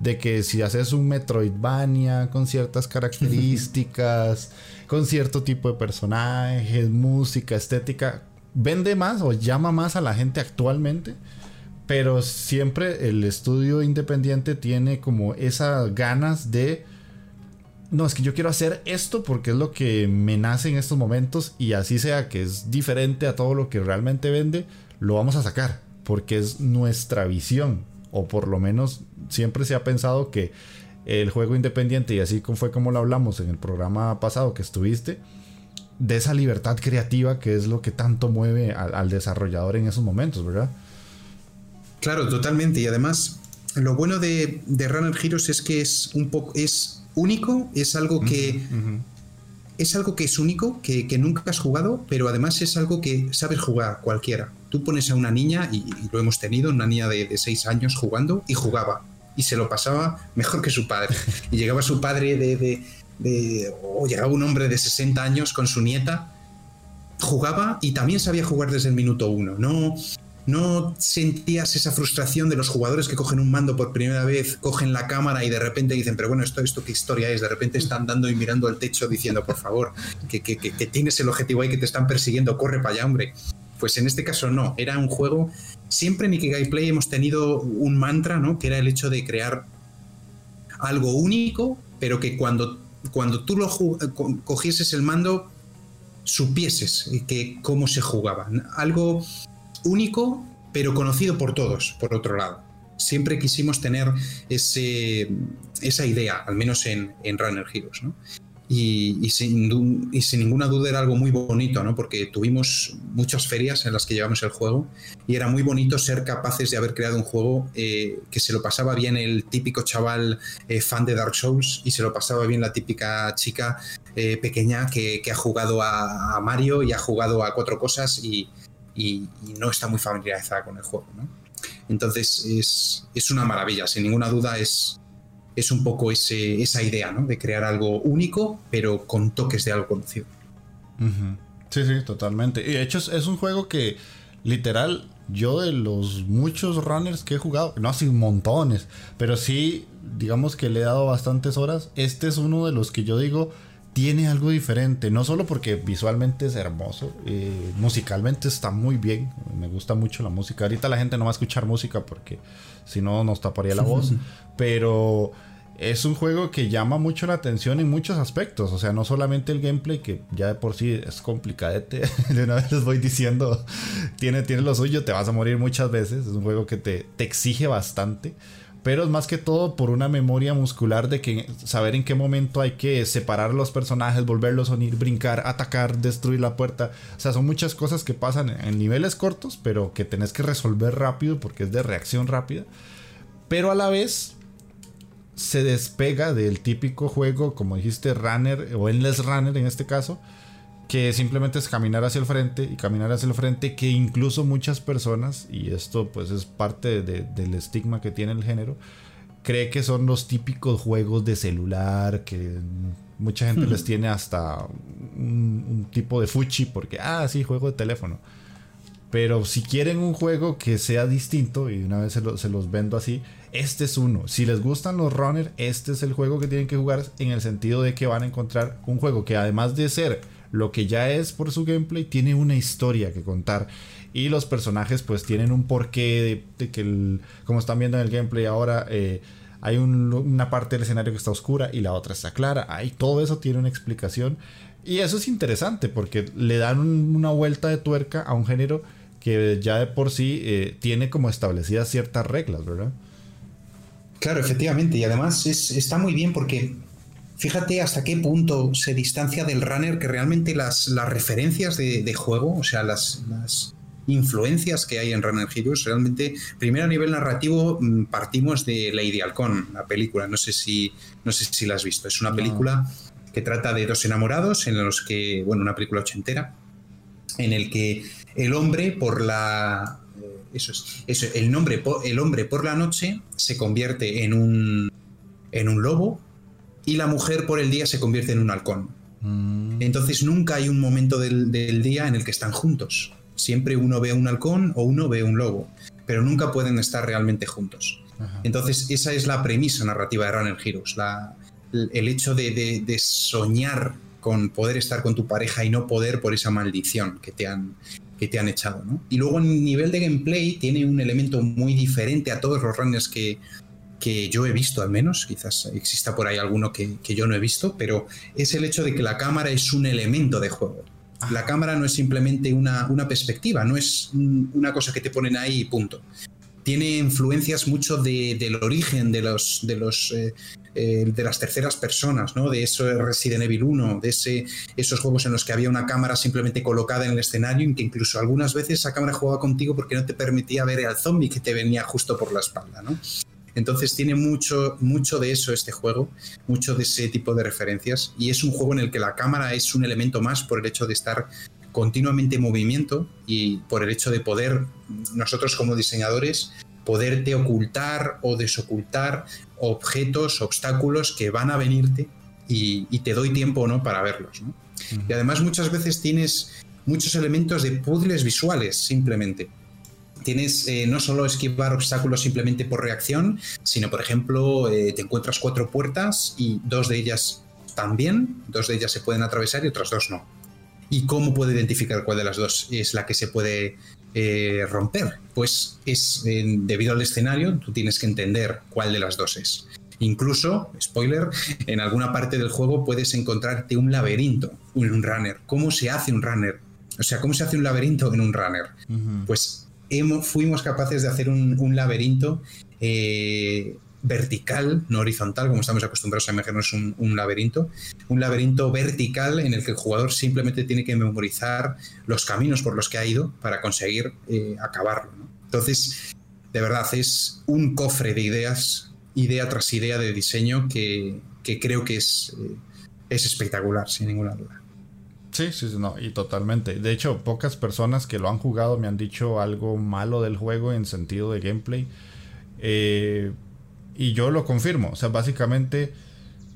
de que si haces un Metroidvania con ciertas características, con cierto tipo de personajes, música, estética, vende más o llama más a la gente actualmente. Pero siempre el estudio independiente tiene como esas ganas de no, es que yo quiero hacer esto porque es lo que me nace en estos momentos y así sea que es diferente a todo lo que realmente vende, lo vamos a sacar porque es nuestra visión o por lo menos siempre se ha pensado que el juego independiente y así fue como lo hablamos en el programa pasado que estuviste, de esa libertad creativa que es lo que tanto mueve al, desarrollador en esos momentos, ¿verdad? Claro, totalmente. Y además, lo bueno de, Runner Heroes es que es un poco. es único, es algo que. Es algo que es único, que, nunca has jugado, pero además es algo que sabes jugar cualquiera. Tú pones a una niña, y, lo hemos tenido, una niña de, de seis años jugando, y jugaba. Y se lo pasaba mejor que su padre. Y llegaba su padre de, de, o llegaba un hombre de 60 años con su nieta, jugaba y también sabía jugar desde el minuto uno. No, no sentías esa frustración de los jugadores que cogen un mando por primera vez, cogen la cámara y de repente dicen, pero bueno, esto, esto qué historia es, de repente están dando y mirando al techo diciendo, por favor, que, que, que, tienes el objetivo ahí, que te están persiguiendo, corre para allá, hombre. Pues en este caso no, era un juego, siempre en Ikigai Play hemos tenido un mantra, ¿no? Que era el hecho de crear algo único, pero que cuando cuando tú lo cogieses el mando, supieses que cómo se jugaba. Algo único, pero conocido por todos, por otro lado. Siempre quisimos tener ese, esa idea, al menos en, en Runner Heroes. ¿no? Y, sin, ninguna duda era algo muy bonito, ¿no? Porque tuvimos muchas ferias en las que llevamos el juego y era muy bonito ser capaces de haber creado un juego eh, que se lo pasaba bien el típico chaval eh, fan de Dark Souls y se lo pasaba bien la típica chica eh, pequeña que, ha jugado a, Mario y ha jugado a cuatro cosas y, no está muy familiarizada con el juego, ¿no? Entonces es, es una maravilla, sin ninguna duda es, es un poco ese, esa idea, ¿no? De crear algo único, pero con toques de algo conocido. Sí, sí, totalmente. Y de hecho es, un juego que, literal, yo de los muchos runners que he jugado, no así montones, pero sí, digamos que le he dado bastantes horas, este es uno de los que yo digo tiene algo diferente, no solo porque visualmente es hermoso, eh, musicalmente está muy bien, me gusta mucho la música. Ahorita la gente no va a escuchar música porque si no nos taparía la voz, pero es un juego que llama mucho la atención en muchos aspectos. O sea, no solamente el gameplay, que ya de por sí es complicadete. de una vez les voy diciendo, tiene, tiene lo suyo, te vas a morir muchas veces. Es un juego que te, te exige bastante. Pero es más que todo por una memoria muscular de que saber en qué momento hay que separar los personajes, volverlos a unir, brincar, atacar, destruir la puerta. O sea, son muchas cosas que pasan en niveles cortos, pero que tenés que resolver rápido porque es de reacción rápida. Pero a la vez se despega del típico juego, como dijiste, runner o endless runner en este caso, que simplemente es caminar hacia el frente y caminar hacia el frente, que incluso muchas personas, y esto pues es parte del estigma que tiene el género, cree que son los típicos juegos de celular, que mucha gente les tiene hasta un, tipo de fuchi, porque, ah, sí, juego de teléfono. Pero si quieren un juego que sea distinto, y una vez se los vendo así, este es uno. Si les gustan los runners, este es el juego que tienen que jugar en el sentido de que van a encontrar un juego que además de ser lo que ya es por su gameplay, tiene una historia que contar. Y los personajes pues tienen un porqué de, que, como están viendo en el gameplay ahora, eh, hay una parte del escenario que está oscura y la otra está clara. Ahí todo eso tiene una explicación. Y eso es interesante porque le dan una vuelta de tuerca a un género que ya de por sí eh, tiene como establecidas ciertas reglas, ¿verdad? Claro, efectivamente. Y además está muy bien porque fíjate hasta qué punto se distancia del runner que realmente las, las referencias de, juego, o sea, las, influencias que hay en Runner Heroes, realmente, primero a nivel narrativo, mm, partimos de Lady Halcón, la película. No sé si, no sé si la has visto. Es una película que trata de dos enamorados en los que, bueno, una película ochentera, en el que el hombre, por la eso es. el, nombre, el hombre por la noche se convierte en un, en un lobo y la mujer por el día se convierte en un halcón. Mm. Entonces nunca hay un momento del, día en el que están juntos. Siempre uno ve un halcón o uno ve un lobo, pero nunca pueden estar realmente juntos. Entonces esa es la premisa narrativa de Runner Heroes, la, el hecho de, de, soñar con poder estar con tu pareja y no poder por esa maldición que te han, que te han echado. ¿no? Y luego en nivel de gameplay tiene un elemento muy diferente a todos los runners que, que yo he visto al menos, quizás exista por ahí alguno que, yo no he visto, pero es el hecho de que la cámara es un elemento de juego. La cámara no es simplemente una, una perspectiva, no es una cosa que te ponen ahí y punto tiene influencias mucho del origen de los, de los eh, eh, de las terceras personas, ¿no? De eso Resident Evil 1, de ese, esos juegos en los que había una cámara simplemente colocada en el escenario, y que incluso algunas veces esa cámara jugaba contigo porque no te permitía ver al zombie que te venía justo por la espalda, ¿no? Entonces tiene mucho, mucho de eso este juego, mucho de ese tipo de referencias, y es un juego en el que la cámara es un elemento más por el hecho de estar continuamente en movimiento y por el hecho de poder, nosotros como diseñadores, poderte ocultar o desocultar objetos, obstáculos que van a venirte y, te doy tiempo o no para verlos. Y además muchas veces tienes muchos elementos de puzzles visuales simplemente. Tienes eh, no solo esquivar obstáculos simplemente por reacción, sino por ejemplo eh, te encuentras cuatro puertas y dos de ellas también, dos de ellas se pueden atravesar y otras dos no. ¿Y cómo puedo identificar cuál de las dos es la que se puede eh, romper? Pues es debido al escenario, tú tienes que entender cuál de las dos es. Incluso, spoiler, en alguna parte del juego puedes encontrarte un laberinto, un runner. ¿Cómo se hace un runner? O sea, ¿cómo se hace un laberinto en un runner? Pues hemos, fuimos capaces de hacer un, laberinto eh, vertical, no horizontal, como estamos acostumbrados a imaginarnos un, un, laberinto, un laberinto vertical en el que el jugador simplemente tiene que memorizar los caminos por los que ha ido para conseguir eh, acabarlo. Entonces, de verdad, es un cofre de ideas, idea tras idea de diseño que, creo que eh, es espectacular, sin ninguna duda. Sí, sí, no, y totalmente. De hecho, pocas personas que lo han jugado me han dicho algo malo del juego en sentido de gameplay. Eh, y yo lo confirmo. O sea, básicamente,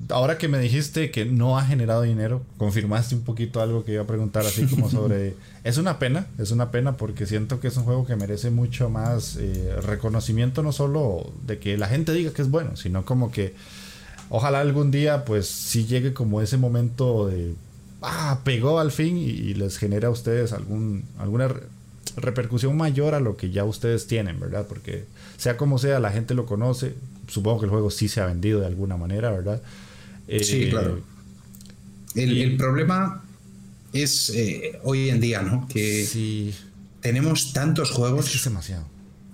ahora que me dijiste que no ha generado dinero, confirmaste un poquito algo que iba a preguntar, así como sobre... es una pena, es una pena porque siento que es un juego que merece mucho más eh, reconocimiento, no solo de que la gente diga que es bueno, sino como que ojalá algún día pues sí llegue como ese momento de... Ah, pegó al fin y, les genera a ustedes algún, alguna repercusión mayor a lo que ya ustedes tienen, ¿verdad? Porque sea como sea, la gente lo conoce, supongo que el juego sí se ha vendido de alguna manera, ¿verdad? sí, eh, claro. El, problema es eh, hoy en día, ¿no? Que tenemos tantos juegos. Es, demasiado.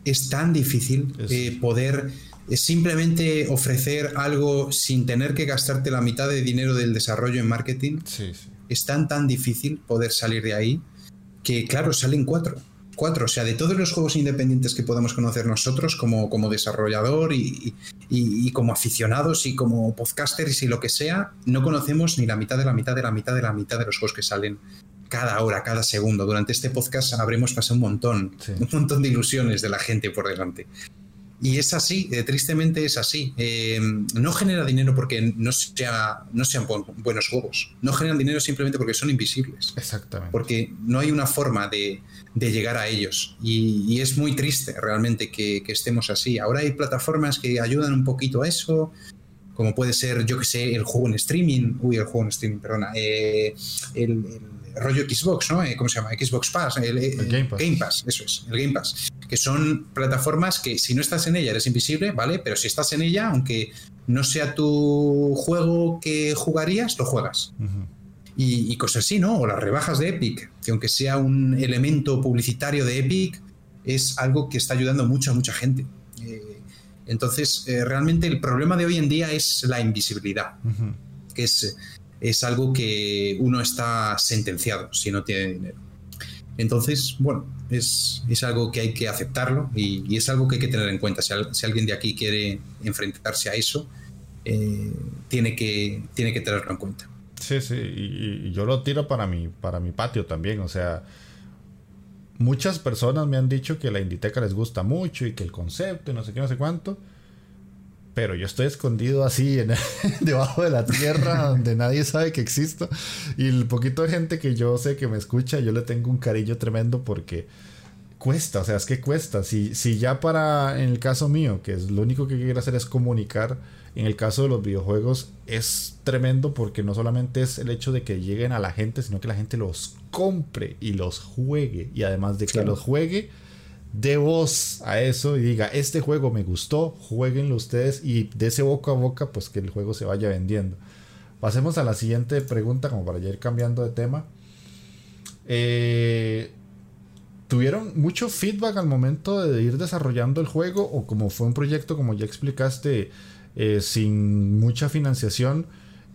Es tan difícil eh, poder simplemente ofrecer algo sin tener que gastarte la mitad de dinero del desarrollo en marketing. Sí, sí. Es tan, tan difícil poder salir de ahí que, claro, salen cuatro cuatro. O sea, de todos los juegos independientes que podemos conocer nosotros como, como desarrollador y, como aficionados y como podcasters y lo que sea, no conocemos ni la mitad de la mitad de la mitad de la mitad de los juegos que salen cada hora, cada segundo. Durante este podcast habremos pasado un montón, un montón de ilusiones de la gente por delante. Y es así, eh, tristemente es así. Eh, no genera dinero porque no, sea, no sean buenos juegos. No generan dinero simplemente porque son invisibles. Exactamente. Porque no hay una forma de, llegar a ellos. Y, es muy triste realmente que, estemos así. Ahora hay plataformas que ayudan un poquito a eso. Como puede ser, yo que sé, el juego en streaming. Uy, el juego en streaming, perdona. Eh, el rollo Xbox, ¿no? Eh, ¿Cómo se llama? Xbox Pass, el, Game, Pass. eso es, el Game Pass. Que son plataformas que si no estás en ella eres invisible, ¿vale? Pero si estás en ella, aunque no sea tu juego que jugarías, lo juegas. y, cosas así, ¿no? O las rebajas de Epic, que aunque sea un elemento publicitario de Epic, es algo que está ayudando mucho a mucha gente. Eh, entonces, eh, realmente el problema de hoy en día es la invisibilidad, que es es algo que uno está sentenciado si no tiene dinero. Entonces, bueno, es, algo que hay que aceptarlo y, es algo que hay que tener en cuenta. Si, alguien de aquí quiere enfrentarse a eso, eh, tiene, que, tiene que tenerlo en cuenta. Sí, sí, y, yo lo tiro para mi, para mi patio también. O sea, muchas personas me han dicho que la Inditeca les gusta mucho y que el concepto y no sé qué, no sé cuánto pero yo estoy escondido así en, debajo de la tierra donde nadie sabe que existo. Y el poquito de gente que yo sé que me escucha, yo le tengo un cariño tremendo porque cuesta, o sea, es que cuesta. Si, si ya para, en el caso mío, que es lo único que quiero hacer es comunicar, en el caso de los videojuegos es tremendo porque no solamente es el hecho de que lleguen a la gente, sino que la gente los compre y los juegue. Y además de que los juegue de voz a eso y diga, este juego me gustó, jueguenlo ustedes y de ese boca a boca, pues que el juego se vaya vendiendo. Pasemos a la siguiente pregunta, como para ya ir cambiando de tema. Eh, ¿Tuvieron mucho feedback al momento de ir desarrollando el juego o como fue un proyecto, como ya explicaste, eh, sin mucha financiación?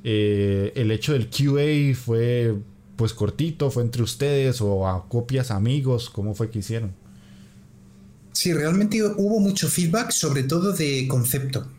Eh, el hecho del QA fue pues cortito, fue entre ustedes o a copias amigos, ¿cómo fue que hicieron? Sí, realmente hubo mucho feedback, sobre todo de concepto.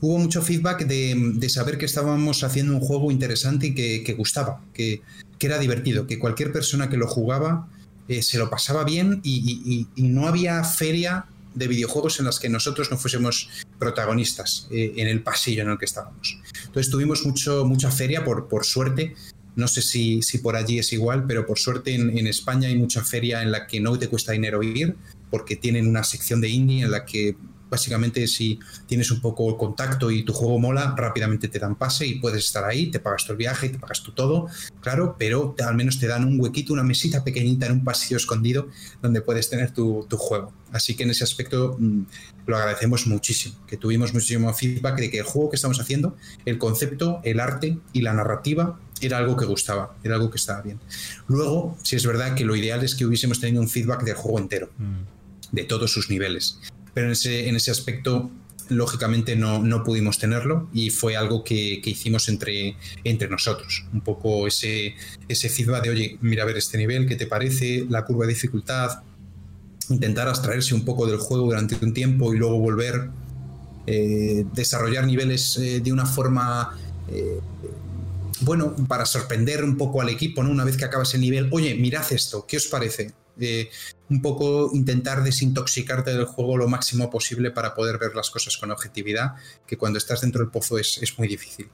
Hubo mucho feedback de, saber que estábamos haciendo un juego interesante y que, gustaba, que, era divertido, que cualquier persona que lo jugaba eh, se lo pasaba bien y, no había feria de videojuegos en las que nosotros no fuésemos protagonistas eh, en el pasillo en el que estábamos. Entonces tuvimos mucho, mucha feria por, por suerte. No sé si, si por allí es igual, pero por suerte en, en España hay mucha feria en la que no te cuesta dinero ir, porque tienen una sección de indie en la que básicamente si tienes un poco el contacto y tu juego mola, rápidamente te dan pase y puedes estar ahí, te pagas tu el viaje, te pagas tú todo, claro, pero al menos te dan un huequito, una mesita pequeñita en un pasillo escondido donde puedes tener tu, juego. Así que en ese aspecto mm, lo agradecemos muchísimo, que tuvimos muchísimo feedback de que el juego que estamos haciendo, el concepto, el arte y la narrativa era algo que gustaba, era algo que estaba bien. Luego, si es verdad que lo ideal es que hubiésemos tenido un feedback del juego entero, mm. De todos sus niveles pero en ese, en ese aspecto lógicamente no, no, pudimos tenerlo y fue algo que, que, hicimos entre, entre nosotros. Un poco ese, ese feedback de, oye, mira a ver este nivel, ¿qué te parece? La curva de dificultad, intentar abstraerse un poco del juego durante un tiempo y luego volver, eh, desarrollar niveles eh, de una forma... Eh, bueno, para sorprender un poco al equipo, ¿no? Una vez que acabas el nivel, oye, mirad esto, ¿qué os parece? Un poco intentar desintoxicarte del juego lo máximo posible para poder ver las cosas con objetividad, que cuando estás dentro del pozo es, muy difícil.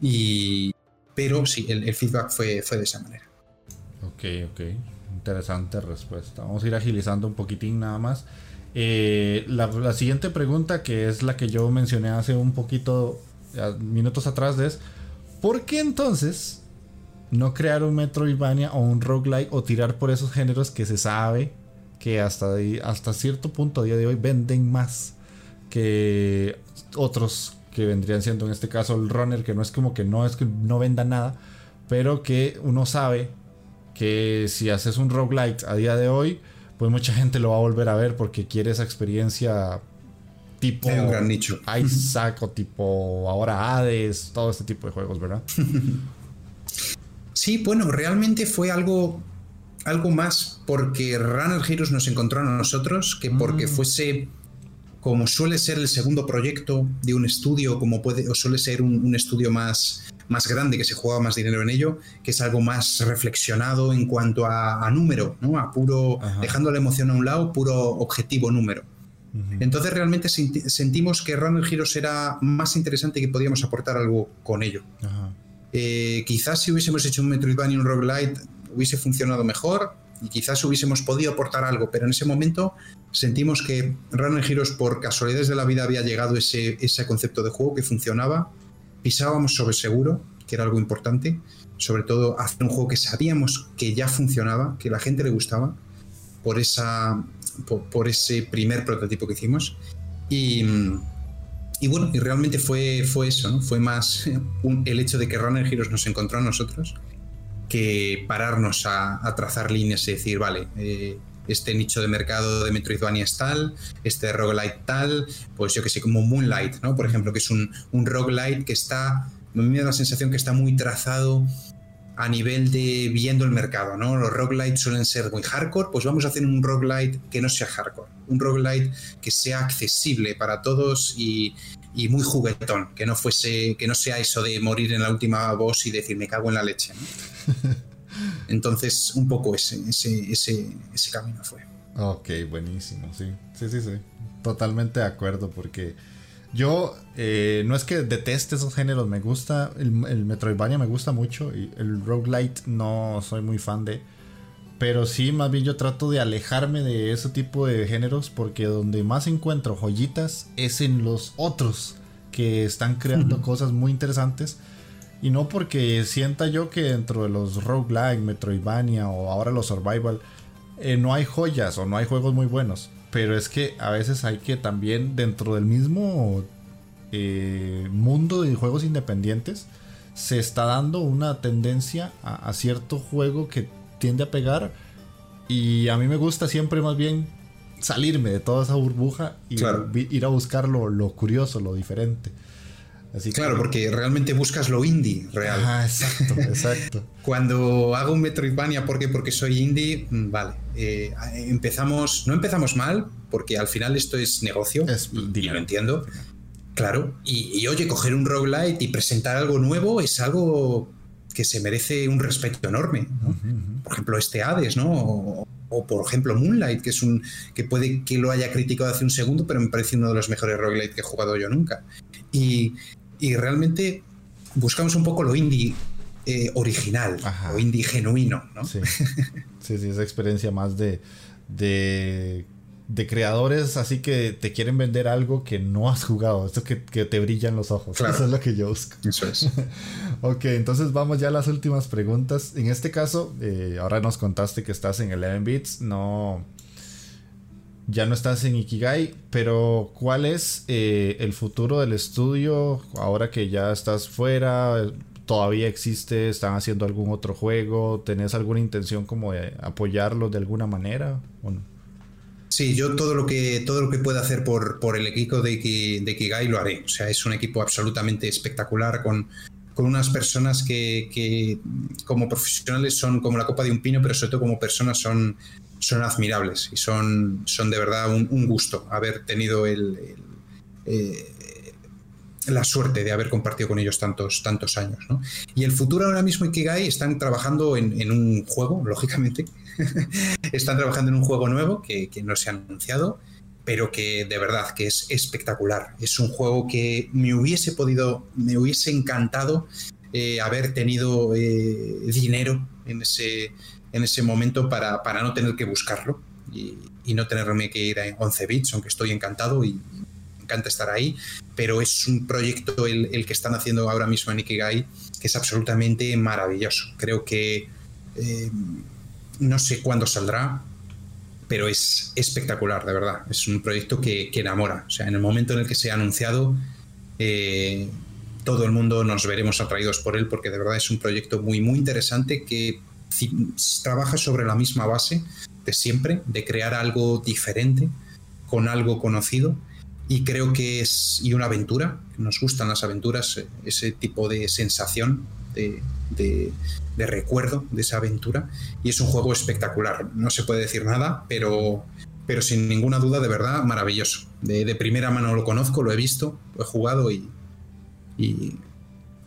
Y, pero sí, el, feedback fue, fue de esa manera. Ok, ok. Interesante respuesta. Vamos a ir agilizando un poquitín nada más. Eh, la, la, siguiente pregunta, que es la que yo mencioné hace un poquito, minutos atrás, es, ¿por qué entonces no crear un Metroidvania o un roguelike o tirar por esos géneros que se sabe que hasta, hasta cierto punto a día de hoy venden más que otros que vendrían siendo en este caso el runner que no es como que no es que no venda nada pero que uno sabe que si haces un roguelike a día de hoy pues mucha gente lo va a volver a ver porque quiere esa experiencia tipo un gran nicho. Isaac o tipo ahora Hades todo este tipo de juegos verdad Sí, bueno, realmente fue algo, algo más porque Runner Heroes nos encontró a nosotros que porque mm. fuese como suele ser el segundo proyecto de un estudio, como puede, o suele ser un, estudio más, más grande, que se juega más dinero en ello, que es algo más reflexionado en cuanto a, número, ¿no? A puro, dejando la emoción a un lado, puro objetivo número. Entonces realmente sentimos que Runner Heroes era más interesante y que podíamos aportar algo con ello. Eh, quizás si hubiésemos hecho un Metroidvania y un roguelite hubiese funcionado mejor y quizás hubiésemos podido aportar algo, pero en ese momento sentimos que Runner Heroes por casualidades de la vida había llegado ese, ese concepto de juego que funcionaba, pisábamos sobre seguro, que era algo importante, sobre todo hacer un juego que sabíamos que ya funcionaba, que la gente le gustaba, por, esa, por ese primer prototipo que hicimos. Y, y bueno, y realmente fue, fue eso, ¿no? Fue más el hecho de que Runner Heroes nos encontró a nosotros que pararnos a, trazar líneas y decir, vale, eh, este nicho de mercado de Metroidvania es tal, este roguelite tal, pues yo que sé, como Moonlight, ¿no? Por ejemplo, que es un, un roguelite que está, me da la sensación que está muy trazado a nivel de viendo el mercado, ¿no? Los roguelites suelen ser muy hardcore, pues vamos a hacer un roguelite que no sea hardcore, un roguelite que sea accesible para todos y, muy juguetón, que no fuese, que no sea eso de morir en la última boss y decir me cago en la leche. Entonces, un poco ese, ese, ese, ese camino fue. Ok, buenísimo, sí, sí, sí, sí. Totalmente de acuerdo, porque yo eh, no es que deteste esos géneros, me gusta, el, Metroidvania me gusta mucho y el roguelite no soy muy fan de. Pero sí, más bien yo trato de alejarme de ese tipo de géneros porque donde más encuentro joyitas es en los otros que están creando cosas muy interesantes. Y no porque sienta yo que dentro de los roguelike, Metroidvania o ahora los survival eh, no hay joyas o no hay juegos muy buenos. Pero es que a veces hay que también dentro del mismo eh, mundo de juegos independientes se está dando una tendencia a, cierto juego que tiende a pegar Y a mí me gusta siempre más bien salirme de toda esa burbuja y ir a buscar lo, curioso, lo diferente. Así claro, porque realmente buscas lo indie real. Ah, exacto, exacto. Cuando hago un Metroidvania, ¿por qué? Porque soy indie, mm, vale. Eh, empezamos, no empezamos mal, porque al final esto es negocio. Es y, lo entiendo. Claro. Y, oye, coger un roguelite y presentar algo nuevo es algo que se merece un respeto enorme. Por ejemplo, este Hades, ¿no? O, por ejemplo Moonlight, que es un que puede que lo haya criticado hace un segundo, pero me parece uno de los mejores roguelite que he jugado yo nunca. Y, realmente buscamos un poco lo indie eh, original, o indie genuino, ¿no? Sí. sí, esa experiencia más de, de de creadores así que te quieren vender algo que no has jugado, esto que, que te brillan los ojos. Eso es lo que yo busco. Eso es. ok, entonces vamos ya a las últimas preguntas. En este caso, eh, ahora nos contaste que estás en 11 Bits, no. Ya no estás en Ikigai, pero ¿cuál es eh, el futuro del estudio ahora que ya estás fuera? ¿Todavía existe? ¿Están haciendo algún otro juego? ¿Tenés alguna intención como de apoyarlo de alguna manera? ¿O Sí, yo todo lo que, todo lo que pueda hacer por, por el equipo de, de Kigai lo haré. O sea, es un equipo absolutamente espectacular con, con unas personas que, que, como profesionales son como la copa de un pino, pero sobre todo como personas son, son admirables y son, son de verdad un, gusto haber tenido el, eh, la suerte de haber compartido con ellos tantos, tantos años. ¿no? Y el futuro ahora mismo Kigai están trabajando en, en un juego, lógicamente, Están trabajando en un juego nuevo que, no se ha anunciado, pero que de verdad que es espectacular. Es un juego que me hubiese podido, me hubiese encantado eh, haber tenido eh, dinero en ese, en ese momento para, para no tener que buscarlo y, no tenerme que ir a 11 bits, aunque estoy encantado y me encanta estar ahí, pero es un proyecto el, el que están haciendo ahora mismo en Ikigai que es absolutamente maravilloso. Creo que eh, no sé cuándo saldrá, pero es espectacular, de verdad. Es un proyecto que, enamora. O sea, en el momento en el que se ha anunciado, eh, todo el mundo nos veremos atraídos por él porque de verdad es un proyecto muy, muy interesante que trabaja sobre la misma base de siempre, de crear algo diferente con algo conocido. Y creo que es y una aventura, nos gustan las aventuras, ese tipo de sensación de, de recuerdo de esa aventura y es un juego espectacular. No se puede decir nada, pero, pero sin ninguna duda de verdad maravilloso. De, primera mano lo conozco, lo he visto, lo he jugado y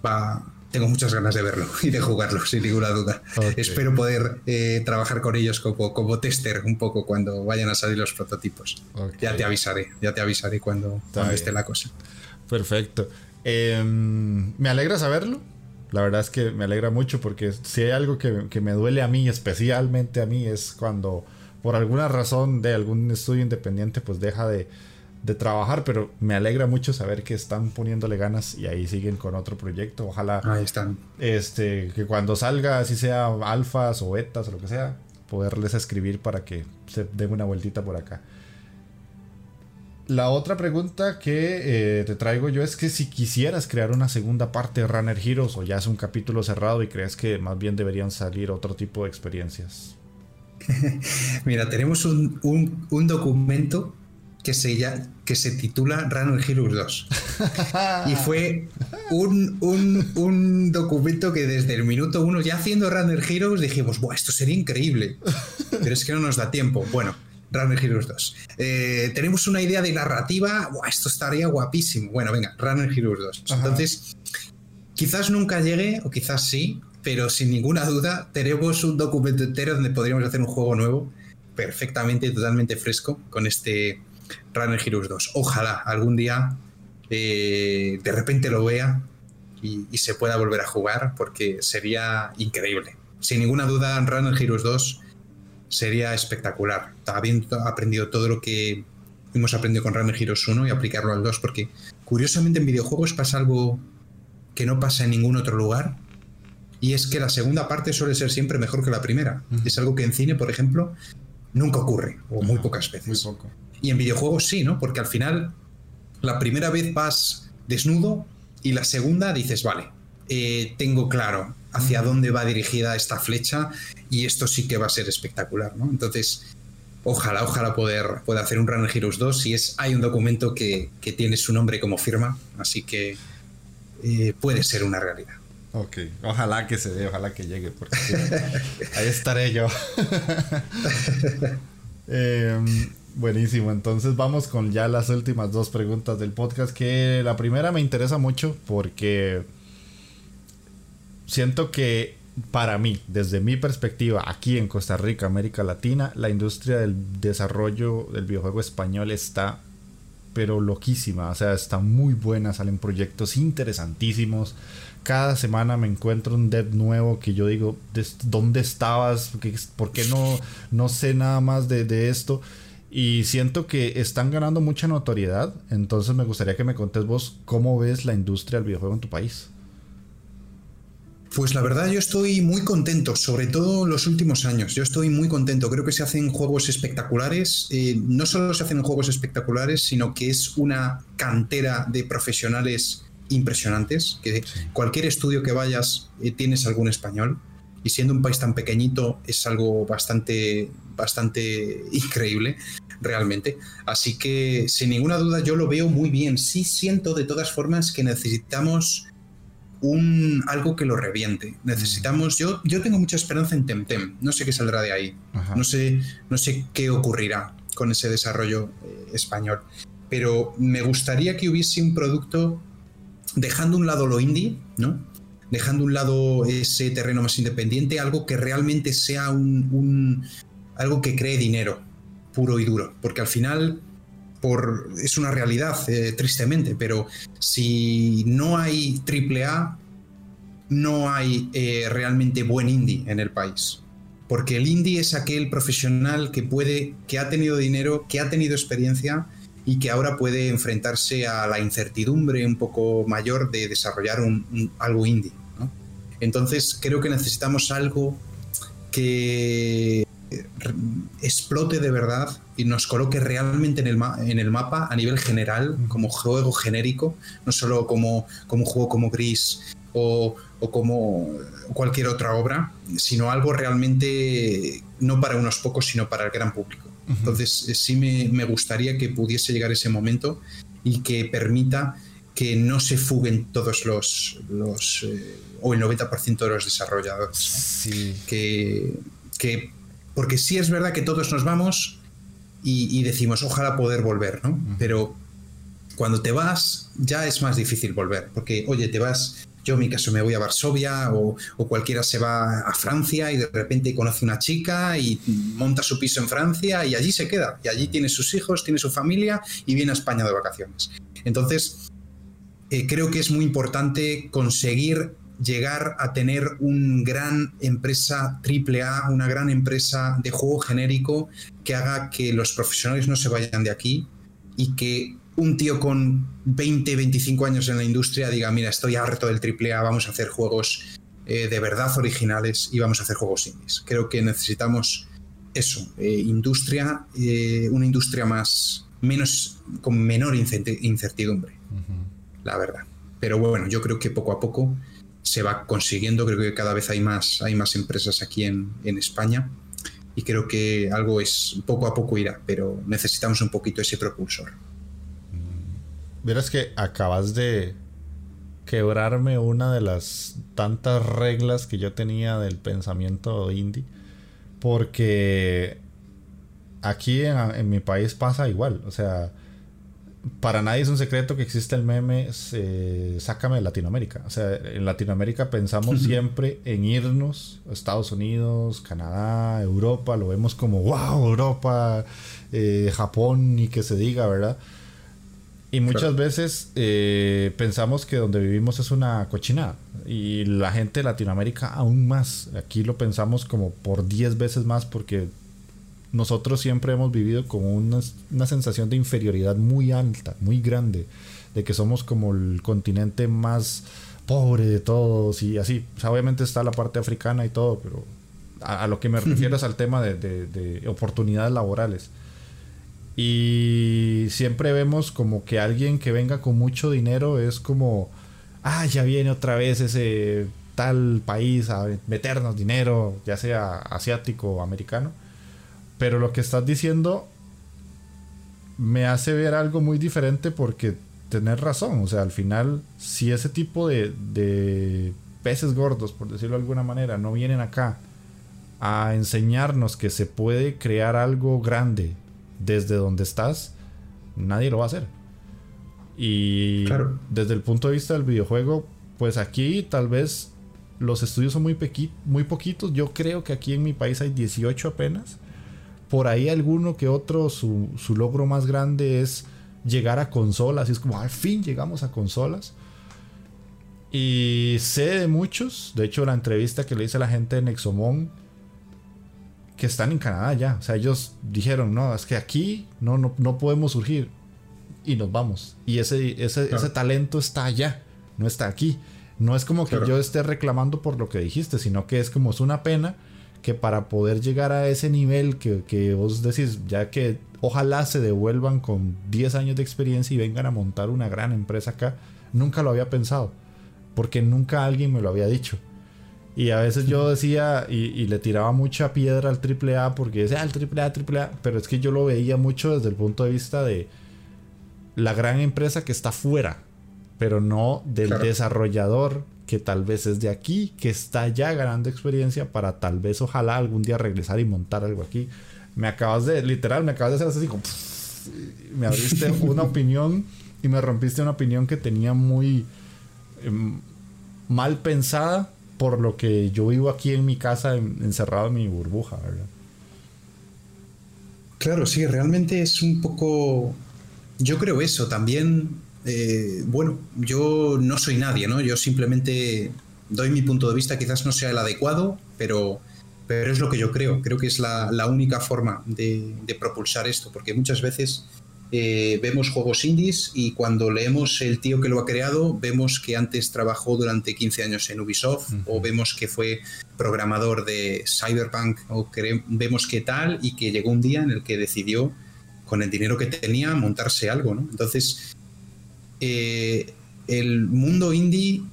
va, tengo muchas ganas de verlo y de jugarlo, sin ninguna duda. Espero poder eh, trabajar con ellos como, como tester un poco cuando vayan a salir los prototipos. Ya te avisaré, ya te avisaré cuando, esté la cosa. Perfecto. Em, me alegra saberlo. La verdad es que me alegra mucho porque si hay algo que, me duele a mí, especialmente a mí, es cuando por alguna razón de algún estudio independiente pues deja de, trabajar, pero me alegra mucho saber que están poniéndole ganas y ahí siguen con otro proyecto. Ojalá ahí están. Este, que cuando salga, así sea alfas o betas o lo que sea, poderles escribir para que se den una vueltita por acá. La otra pregunta que eh, te traigo yo es que si quisieras crear una segunda parte de Runner Heroes o ya es un capítulo cerrado y crees que más bien deberían salir otro tipo de experiencias. Mira, tenemos un, documento que se, ya, que se titula Runner Heroes 2. y fue un, un, documento que desde el minuto uno, ya haciendo Runner Heroes, dijimos, Buah, esto sería increíble. Pero es que no nos da tiempo. Bueno, Runner Heroes 2. Eh, tenemos una idea de narrativa, esto estaría guapísimo. Bueno, venga, Runner Heroes 2. Entonces, quizás nunca llegue, o quizás sí, pero sin ninguna duda tenemos un documento entero donde podríamos hacer un juego nuevo, perfectamente, totalmente fresco, con este Runner Heroes 2. Ojalá algún día eh, de repente lo vea y, y, se pueda volver a jugar, porque sería increíble. Sin ninguna duda, Runner Heroes 2 sería espectacular. Habiendo aprendido todo lo que hemos aprendido con Runner Heroes 1 y aplicarlo al 2, porque curiosamente en videojuegos pasa algo que no pasa en ningún otro lugar, y es que la segunda parte suele ser siempre mejor que la primera. Es algo que en cine, por ejemplo, nunca ocurre, o muy pocas veces. Y en videojuegos sí, ¿no? Porque al final, la primera vez vas desnudo y la segunda dices, vale, eh, tengo claro hacia dónde va dirigida esta flecha y esto sí que va a ser espectacular, ¿no? Entonces, ojalá, ojalá poder, pueda hacer un Runner Heroes 2 si es, hay un documento que, tiene su nombre como firma, así que eh, puede ser una realidad. Ok, ojalá que se dé, ojalá que llegue, porque ahí estaré yo. Em, buenísimo, entonces vamos con ya las últimas dos preguntas del podcast, que la primera me interesa mucho porque siento que para mí, desde mi perspectiva, aquí en Costa Rica, América Latina, la industria del desarrollo del videojuego español está pero loquísima, o sea, está muy buena, salen proyectos interesantísimos. Cada semana me encuentro un dev nuevo que yo digo, ¿dónde estabas? ¿Por qué no, no sé nada más de, de esto? Y siento que están ganando mucha notoriedad, entonces me gustaría que me contes vos cómo ves la industria del videojuego en tu país. Pues la verdad yo estoy muy contento, sobre todo los últimos años. Yo estoy muy contento. Creo que se hacen juegos espectaculares. Eh, no solo se hacen juegos espectaculares, sino que es una cantera de profesionales impresionantes. Que cualquier estudio que vayas eh, tienes algún español. Y siendo un país tan pequeñito es algo bastante, bastante increíble, realmente. Así que sin ninguna duda yo lo veo muy bien. Sí siento de todas formas que necesitamos un, algo que lo reviente. Necesitamos, yo, yo tengo mucha esperanza en Temtem, no sé qué saldrá de ahí, no sé, no sé qué ocurrirá con ese desarrollo eh, español, pero me gustaría que hubiese un producto dejando un lado lo indie, ¿no? Dejando un lado ese terreno más independiente, algo que realmente sea un, algo que cree dinero puro y duro, porque al final es una realidad, eh, tristemente, pero si no hay AAA, no hay eh, realmente buen indie en el país. Porque el indie es aquel profesional que puede, que ha tenido dinero, que ha tenido experiencia y que ahora puede enfrentarse a la incertidumbre un poco mayor de desarrollar algo indie. Entonces creo que necesitamos algo que explote de verdad y nos coloque realmente en el, en el mapa a nivel general, como juego genérico, no solo como, como juego como Gris o, como cualquier otra obra, sino algo realmente no para unos pocos, sino para el gran público. Entonces, eh, sí me, gustaría que pudiese llegar ese momento y que permita que no se fuguen todos los, los eh, o el 90% de los desarrolladores. Que, que porque sí es verdad que todos nos vamos y, decimos, ojalá poder volver, ¿no? Pero cuando te vas ya es más difícil volver, porque, oye, te vas, yo en mi caso me voy a Varsovia o, cualquiera se va a Francia y de repente conoce una chica y monta su piso en Francia y allí se queda, y allí tiene sus hijos, tiene su familia y viene a España de vacaciones. Entonces, eh, creo que es muy importante conseguir llegar a tener una gran empresa AAA, una gran empresa de juego genérico que haga que los profesionales no se vayan de aquí y que un tío con 20, 25 años en la industria diga, mira, estoy harto del AAA, vamos a hacer juegos eh, de verdad originales y vamos a hacer juegos indies. Creo que necesitamos eso, eh, industria, eh, una industria más, menos, con menor incertidumbre, la verdad. Pero bueno, yo creo que poco a poco se va consiguiendo. Creo que cada vez hay más, hay más empresas aquí en, España y creo que algo es poco a poco irá, pero necesitamos un poquito ese propulsor. Verás que acabas de quebrarme una de las tantas reglas que yo tenía del pensamiento indie, porque aquí en mi país pasa igual, o sea, para nadie es un secreto que existe el meme Sácame de Latinoamérica. O sea, en Latinoamérica pensamos siempre en irnos a Estados Unidos, Canadá, Europa, lo vemos como, wow, Europa, eh, Japón y que se diga, ¿verdad? Y muchas veces eh, pensamos que donde vivimos es una cochinada. Y la gente de Latinoamérica aún más. Aquí lo pensamos como por 10 veces más porque nosotros siempre hemos vivido con una, sensación de inferioridad muy alta, muy grande, de que somos como el continente más pobre de todos y así. O sea, obviamente está la parte africana y todo, pero a, lo que me refiero es al tema de, oportunidades laborales. Y siempre vemos como que alguien que venga con mucho dinero es como, ah, ya viene otra vez ese tal país a meternos dinero, ya sea asiático o americano. Pero lo que estás diciendo me hace ver algo muy diferente porque tener razón. O sea, al final, si ese tipo de, de peces gordos, por decirlo de alguna manera, no vienen acá a enseñarnos que se puede crear algo grande desde donde estás, nadie lo va a hacer. Y desde el punto de vista del videojuego, pues aquí tal vez los estudios son muy, muy poquitos. Yo creo que aquí en mi país hay 18 apenas. Por ahí alguno que otro, su, su logro más grande es llegar a consolas. Y es como, al fin llegamos a consolas. Y sé de muchos, de hecho la entrevista que le hice a la gente de Nexomon, que están en Canadá ya. O sea, ellos dijeron, no, es que aquí no, no, podemos surgir. Y nos vamos. Y ese, ese, ese, talento está allá, no está aquí. No es como que yo esté reclamando por lo que dijiste, sino que es como es una pena que para poder llegar a ese nivel que, que vos decís, ya que ojalá se devuelvan con 10 años de experiencia y vengan a montar una gran empresa acá, nunca lo había pensado porque nunca alguien me lo había dicho. Y a veces yo decía y, le tiraba mucha piedra al AAA porque decía, ah, el AAA, AAA, pero es que yo lo veía mucho desde el punto de vista de la gran empresa que está fuera, pero no del desarrollador que tal vez es de aquí, que está ya ganando experiencia para tal vez ojalá algún día regresar y montar algo aquí. Me acabas de, literal, me acabas de hacer así como, me abriste una opinión y me rompiste una opinión que tenía muy Em, mal pensada por lo que yo vivo aquí en mi casa encerrado en mi burbuja, ¿verdad? Claro, sí, realmente es un poco... Yo creo eso, también, eh, bueno, yo no soy nadie, ¿no? Yo simplemente doy mi punto de vista, quizás no sea el adecuado, pero, pero es lo que yo creo. Creo que es la, única forma de, de, propulsar esto, porque muchas veces eh, vemos juegos indies y cuando leemos el tío que lo ha creado, vemos que antes trabajó durante 15 años en Ubisoft o vemos que fue programador de Cyberpunk o vemos que tal y que llegó un día en el que decidió con el dinero que tenía montarse algo. Entonces, eh, el mundo indie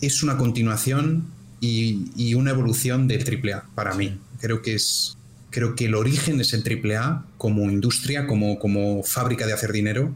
es una continuación y, y una evolución del AAA para mí. Creo que es creo que el origen es el AAA como industria, como, como fábrica de hacer dinero,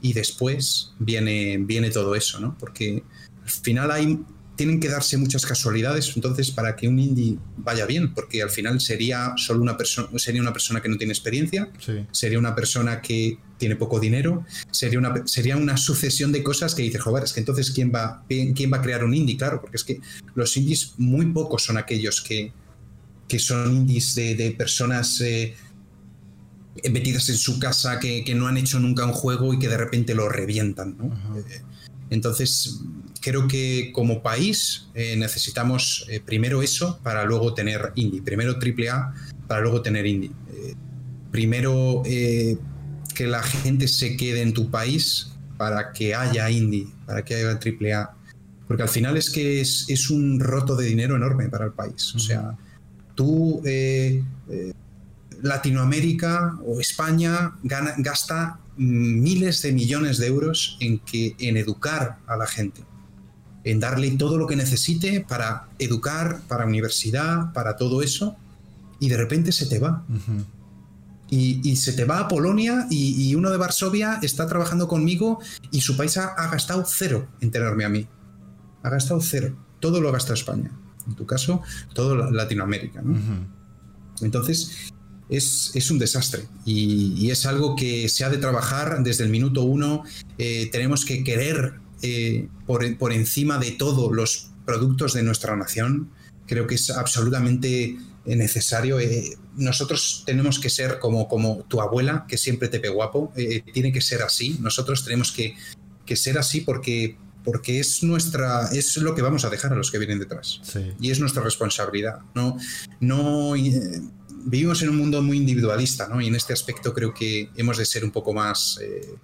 y después viene, viene todo eso, ¿no? Porque al final hay, tienen que darse muchas casualidades, entonces, para que un indie vaya bien, porque al final sería solo una persona, sería una persona que no tiene experiencia, sería una persona que tiene poco dinero, sería una, sería una sucesión de cosas que dices, joder, es que entonces, ¿quién va, ¿quién va a crear un indie? Claro, porque es que los indies muy pocos son aquellos que que son indies de, personas eh, metidas en su casa que, no han hecho nunca un juego y que de repente lo revientan. Eh, entonces, creo que como país eh, necesitamos primero eso para luego tener indie. Primero AAA para luego tener indie. primero que la gente se quede en tu país para que haya indie, para que haya AAA. Porque al final es que es, un roto de dinero enorme para el país. O sea, tú, eh, eh, Latinoamérica o España gasta miles de millones de euros en, que, en educar a la gente, en darle todo lo que necesite para educar, para universidad, para todo eso, y de repente se te va. y, se te va a Polonia y, uno de Varsovia está trabajando conmigo y su país ha, ha, gastado cero en tenerme a mí. Ha gastado cero. Todo lo ha gastado España en tu caso, todo Latinoamérica. Entonces, es, un desastre y, es algo que se ha de trabajar desde el minuto uno. Eh, tenemos que querer eh, por, encima de todo los productos de nuestra nación. Creo que es absolutamente necesario. Eh, nosotros tenemos que ser como, como tu abuela, que siempre te ve guapo. tiene que ser así. Nosotros tenemos que, que ser así porque porque es nuestra es lo que vamos a dejar a los que vienen detrás. Y es nuestra responsabilidad no no eh, vivimos en un mundo muy individualista no y en este aspecto creo que hemos de ser un poco más eh,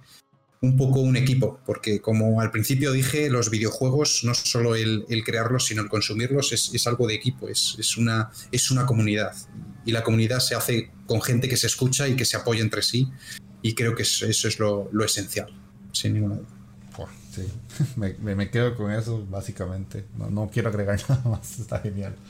un poco un equipo porque como al principio dije los videojuegos no solo el, crearlos sino el consumirlos es, algo de equipo es, es, una es una comunidad. Y la comunidad se hace con gente que se escucha y que se apoya entre sí y creo que eso, es lo, lo esencial sin ninguna duda sí, me, quedo con eso básicamente. No, quiero agregar nada más, está genial.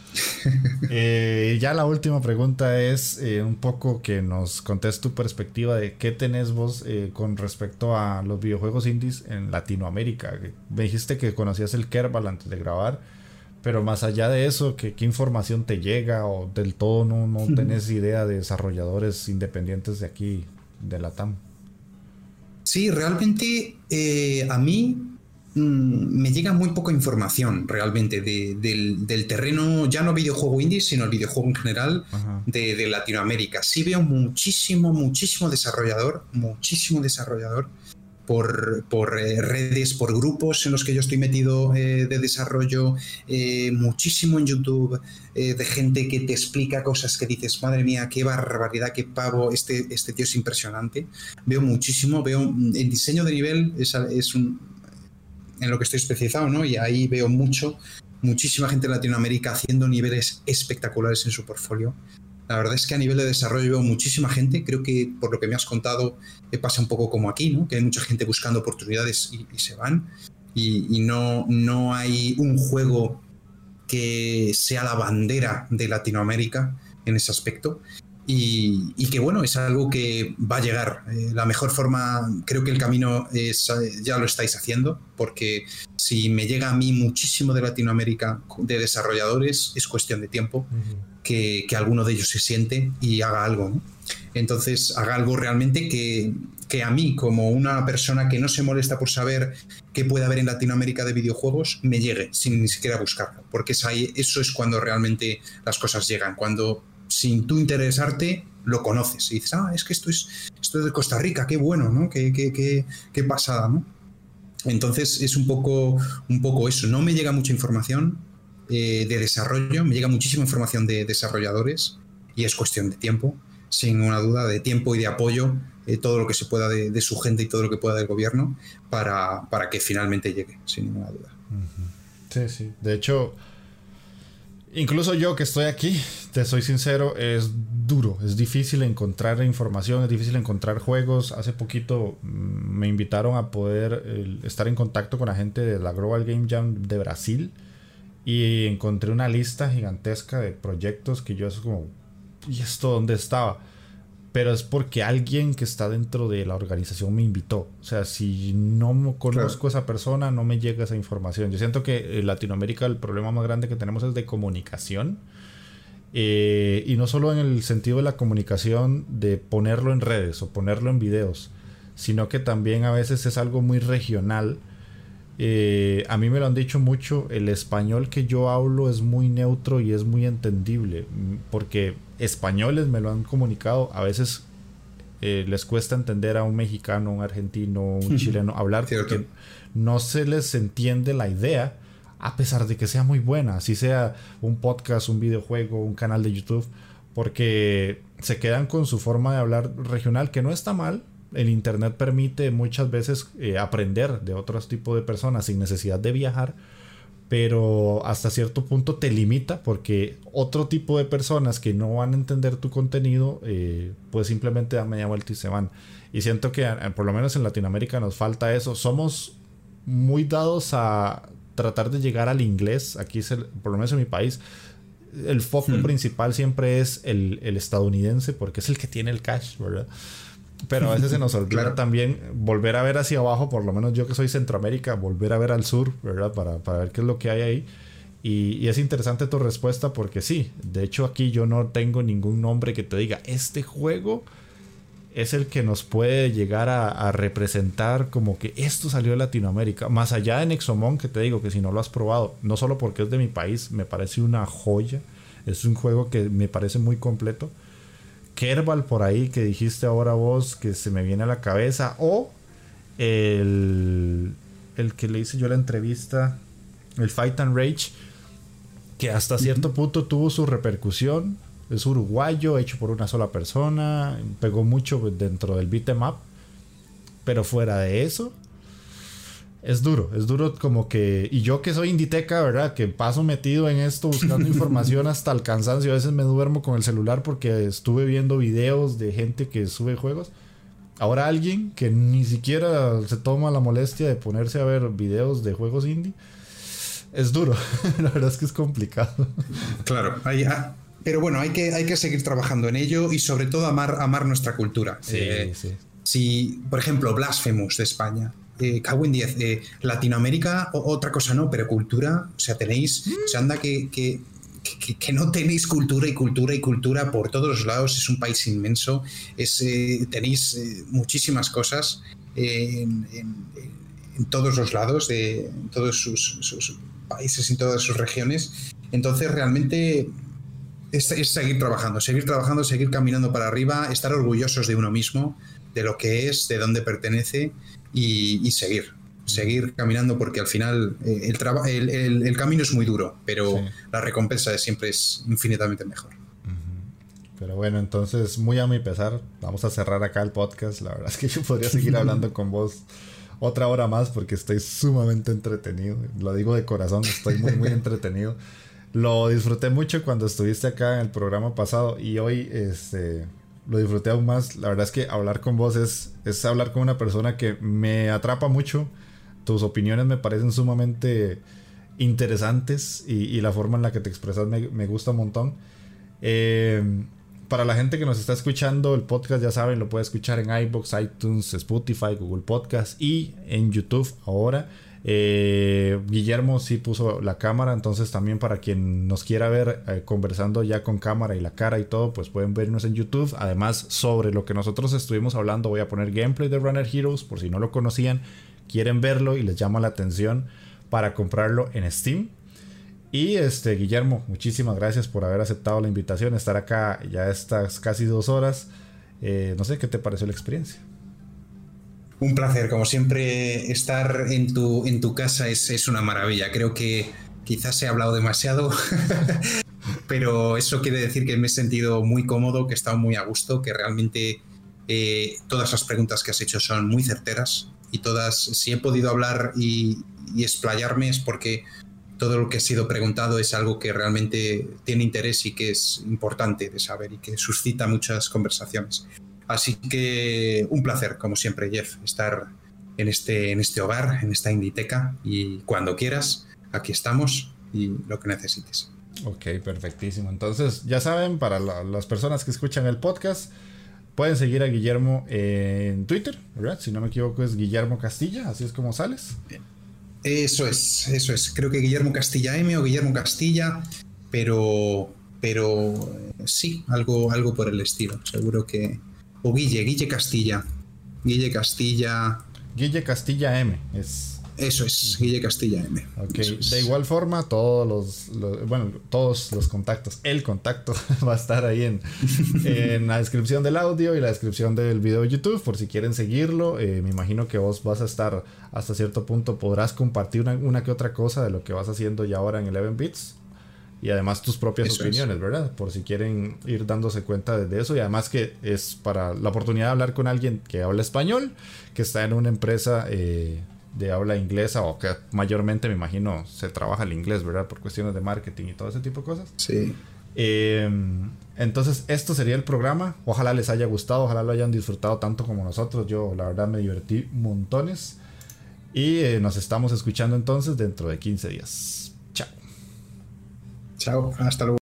Eh, ya la última pregunta es eh, un poco que nos contes tu perspectiva de qué tenés vos eh, con respecto a los videojuegos indies en Latinoamérica. Me dijiste que conocías el Kerbal antes de grabar. Pero más allá de eso, ¿qué, qué información te llega o del todo no, no tenés idea de desarrolladores independientes de aquí, de la TAM? Sí, realmente eh, a mí mm, me llega muy poca información realmente del, terreno, ya no videojuego indie, sino el videojuego en general de, Latinoamérica. Sí veo muchísimo, muchísimo desarrollador, muchísimo desarrollador por, eh, redes, por grupos en los que yo estoy metido eh, de desarrollo, muchísimo en YouTube, de gente que te explica cosas que dices, madre mía, qué barbaridad, qué pavo, este, este tío es impresionante. Veo muchísimo, veo mm, en diseño de nivel, es, es un, en lo que estoy especializado, ¿no? Y ahí veo mucho, muchísima gente en Latinoamérica haciendo niveles espectaculares en su portfolio. La verdad es que a nivel de desarrollo veo muchísima gente. Creo que por lo que me has contado eh, pasa un poco como aquí, ¿no? Que hay mucha gente buscando oportunidades y, se van. Y, y, no, no hay un juego que sea la bandera de Latinoamérica en ese aspecto. Y, que bueno, es algo que va a llegar. Eh, la mejor forma, creo que el camino es, ya lo estáis haciendo, porque si me llega a mí muchísimo de Latinoamérica de desarrolladores, es cuestión de tiempo que, alguno de ellos se siente y haga algo. Entonces, haga algo realmente que, que a mí, como una persona que no se molesta por saber qué puede haber en Latinoamérica de videojuegos, me llegue sin ni siquiera buscarlo. Porque es ahí, eso es cuando realmente las cosas llegan. Cuando sin tú interesarte, lo conoces. Y dices, ah, es que esto es, esto es de Costa Rica, qué bueno, ¿no? Qué, qué, qué, qué pasada, ¿no? Entonces es un poco, un poco eso. No me llega mucha información eh, de desarrollo, me llega muchísima información de desarrolladores y es cuestión de tiempo, sin una duda, de tiempo y de apoyo eh, todo lo que se pueda de, su gente y todo lo que pueda del gobierno para, para que finalmente llegue, sin ninguna duda. Sí, sí. De hecho, incluso yo que estoy aquí, te soy sincero, es duro, es difícil encontrar información, es difícil encontrar juegos. Hace poquito mm, me invitaron a poder estar en contacto con la gente de la Global Game Jam de Brasil y encontré una lista gigantesca de proyectos que yo es como, ¿y esto dónde estaba? Pero es porque alguien que está dentro de la organización me invitó. O sea, si no conozco a esa persona, no me llega esa información. Yo siento que en Latinoamérica el problema más grande que tenemos es de comunicación. Eh, y no solo en el sentido de la comunicación de ponerlo en redes o ponerlo en videos, sino que también a veces es algo muy regional. Eh, a mí me lo han dicho mucho, el español que yo hablo es muy neutro y es muy entendible, porque españoles me lo han comunicado, a veces eh, les cuesta entender a un mexicano, un argentino, un chileno hablar porque no se les entiende la idea, a pesar de que sea muy buena, así sea un podcast, un videojuego, un canal de YouTube, porque se quedan con su forma de hablar regional, que no está mal. El Internet permite muchas veces eh, aprender de otros tipos de personas sin necesidad de viajar pero hasta cierto punto te limita porque otro tipo de personas que no van a entender tu contenido, eh, pues simplemente dan media vuelta y se van. Y siento que por lo menos en Latinoamérica nos falta eso. Somos muy dados a tratar de llegar al inglés. Aquí, es por lo menos en mi país, el foco principal siempre es el, el estadounidense porque es el que tiene el cash, ¿verdad? Pero a veces se nos olvida también volver a ver hacia abajo, por lo menos yo que soy Centroamérica, volver a ver al sur, ¿verdad? Para, para ver qué es lo que hay ahí. Y, y, es interesante tu respuesta porque sí, de hecho aquí yo no tengo ningún nombre que te diga, este juego es el que nos puede llegar a, a, representar como que esto salió de Latinoamérica. Más allá de Nexomon, que te digo que si no lo has probado, no solo porque es de mi país, me parece una joya. Es un juego que me parece muy completo. Kerbal por ahí que dijiste ahora vos que se me viene a la cabeza. O el, el que le hice yo la entrevista, el Fight and Rage, que hasta cierto punto tuvo su repercusión. Es uruguayo, hecho por una sola persona, pegó mucho dentro del beat'em up. Pero fuera de eso, es duro, es duro como que... Y yo que soy inditeca, ¿verdad? Que paso metido en esto buscando información hasta el cansancio. A veces me duermo con el celular porque estuve viendo videos de gente que sube juegos. ahora alguien que ni siquiera se toma la molestia de ponerse a ver videos de juegos indie, es duro. la verdad es que es complicado. Claro, hay, ah, pero bueno, hay que, hay que seguir trabajando en ello y sobre todo amar, amar nuestra cultura. Sí, Eh, sí. Si, por ejemplo, Blasphemous de España, eh, cago en 10, eh, Latinoamérica, otra cosa no, pero cultura, o sea, tenéis, o sea, anda que, que, que- no tenéis cultura y cultura y cultura por todos los lados, es un país inmenso, es, eh, tenéis eh, muchísimas cosas eh, en, todos los lados, de, en todos sus, países, en todas sus regiones. Entonces, realmente es seguir trabajando, seguir trabajando, seguir caminando para arriba, estar orgullosos de uno mismo, de lo que es, de dónde pertenece y, y seguir. Seguir caminando porque al final eh, el, el, el- el camino es muy duro, pero Sí. la recompensa de siempre es infinitamente mejor. Pero bueno, entonces, muy a mi pesar, vamos a cerrar acá el podcast. La verdad es que yo podría seguir hablando con vos otra hora más porque estoy sumamente entretenido. Lo digo de corazón, estoy muy, muy entretenido. Lo disfruté mucho cuando estuviste acá en el programa pasado y hoy este, lo disfruté aún más. La verdad es que hablar con vos es, es hablar con una persona que me atrapa mucho. Tus opiniones me parecen sumamente interesantes y, y la forma en la que te expresas me, me gusta un montón. Eh, para la gente que nos está escuchando, el podcast ya saben, lo puede escuchar en iBox, iTunes, Spotify, Google Podcast y en YouTube ahora. Eh, Guillermo sí puso la cámara, entonces también para quien nos quiera ver eh, conversando ya con cámara y la cara y todo, pues pueden vernos en YouTube. Además, sobre lo que nosotros estuvimos hablando, voy a poner gameplay de Runner Heroes por si no lo conocían, quieren verlo y les llama la atención para comprarlo en Steam. Y este, Guillermo, muchísimas gracias por haber aceptado la invitación, estar acá ya estas casi dos horas. Eh, no sé qué te pareció la experiencia. Un placer, como siempre, estar en tu, en tu casa es, es una maravilla. Creo que quizás he hablado demasiado, pero eso quiere decir que me he sentido muy cómodo, que he estado muy a gusto, que realmente eh, todas las preguntas que has hecho son muy certeras y todas, si he podido hablar y, y explayarme es porque todo lo que ha sido preguntado es algo que realmente tiene interés y que es importante de saber y que suscita muchas conversaciones. Así que un placer, como siempre, Jeff, estar en este, en este hogar, en esta inditeca y cuando quieras, aquí estamos y lo que necesites. Ok, perfectísimo. Entonces, ya saben, para la- las personas que escuchan el podcast, pueden seguir a Guillermo en Twitter, ¿verdad? Si no me equivoco, es Guillermo Castilla, así es como sales. Eso es, eso es. Creo que Guillermo Castilla M o Guillermo Castilla, pero, pero eh, sí, algo, algo por el estilo. Seguro que. O Guille, Guille Castilla. Guille Castilla. Guille Castilla M, es Eso es, Guille Castilla M. Ok, es. de igual forma, todos los, los- bueno, todos los contactos, el contacto va a estar ahí en, en la descripción del audio y la descripción del video de YouTube, por si quieren seguirlo. Eh, me imagino que vos vas a estar hasta cierto punto, podrás compartir una, una que otra cosa de lo que vas haciendo ya ahora en Eleven Bits. Y además tus propias Eso es. opiniones, ¿verdad? Por si quieren ir dándose cuenta de eso. Y además que es para la oportunidad de hablar con alguien que habla español, que está en una empresa eh, de habla inglesa o que mayormente me imagino se trabaja el inglés, ¿verdad? Por cuestiones de marketing y todo ese tipo de cosas. Sí. Eh, entonces, esto sería el programa. Ojalá les haya gustado, ojalá lo hayan disfrutado tanto como nosotros. Yo, la verdad, me divertí montones. Y eh, nos estamos escuchando entonces dentro de 15 días. Chao. Hasta luego.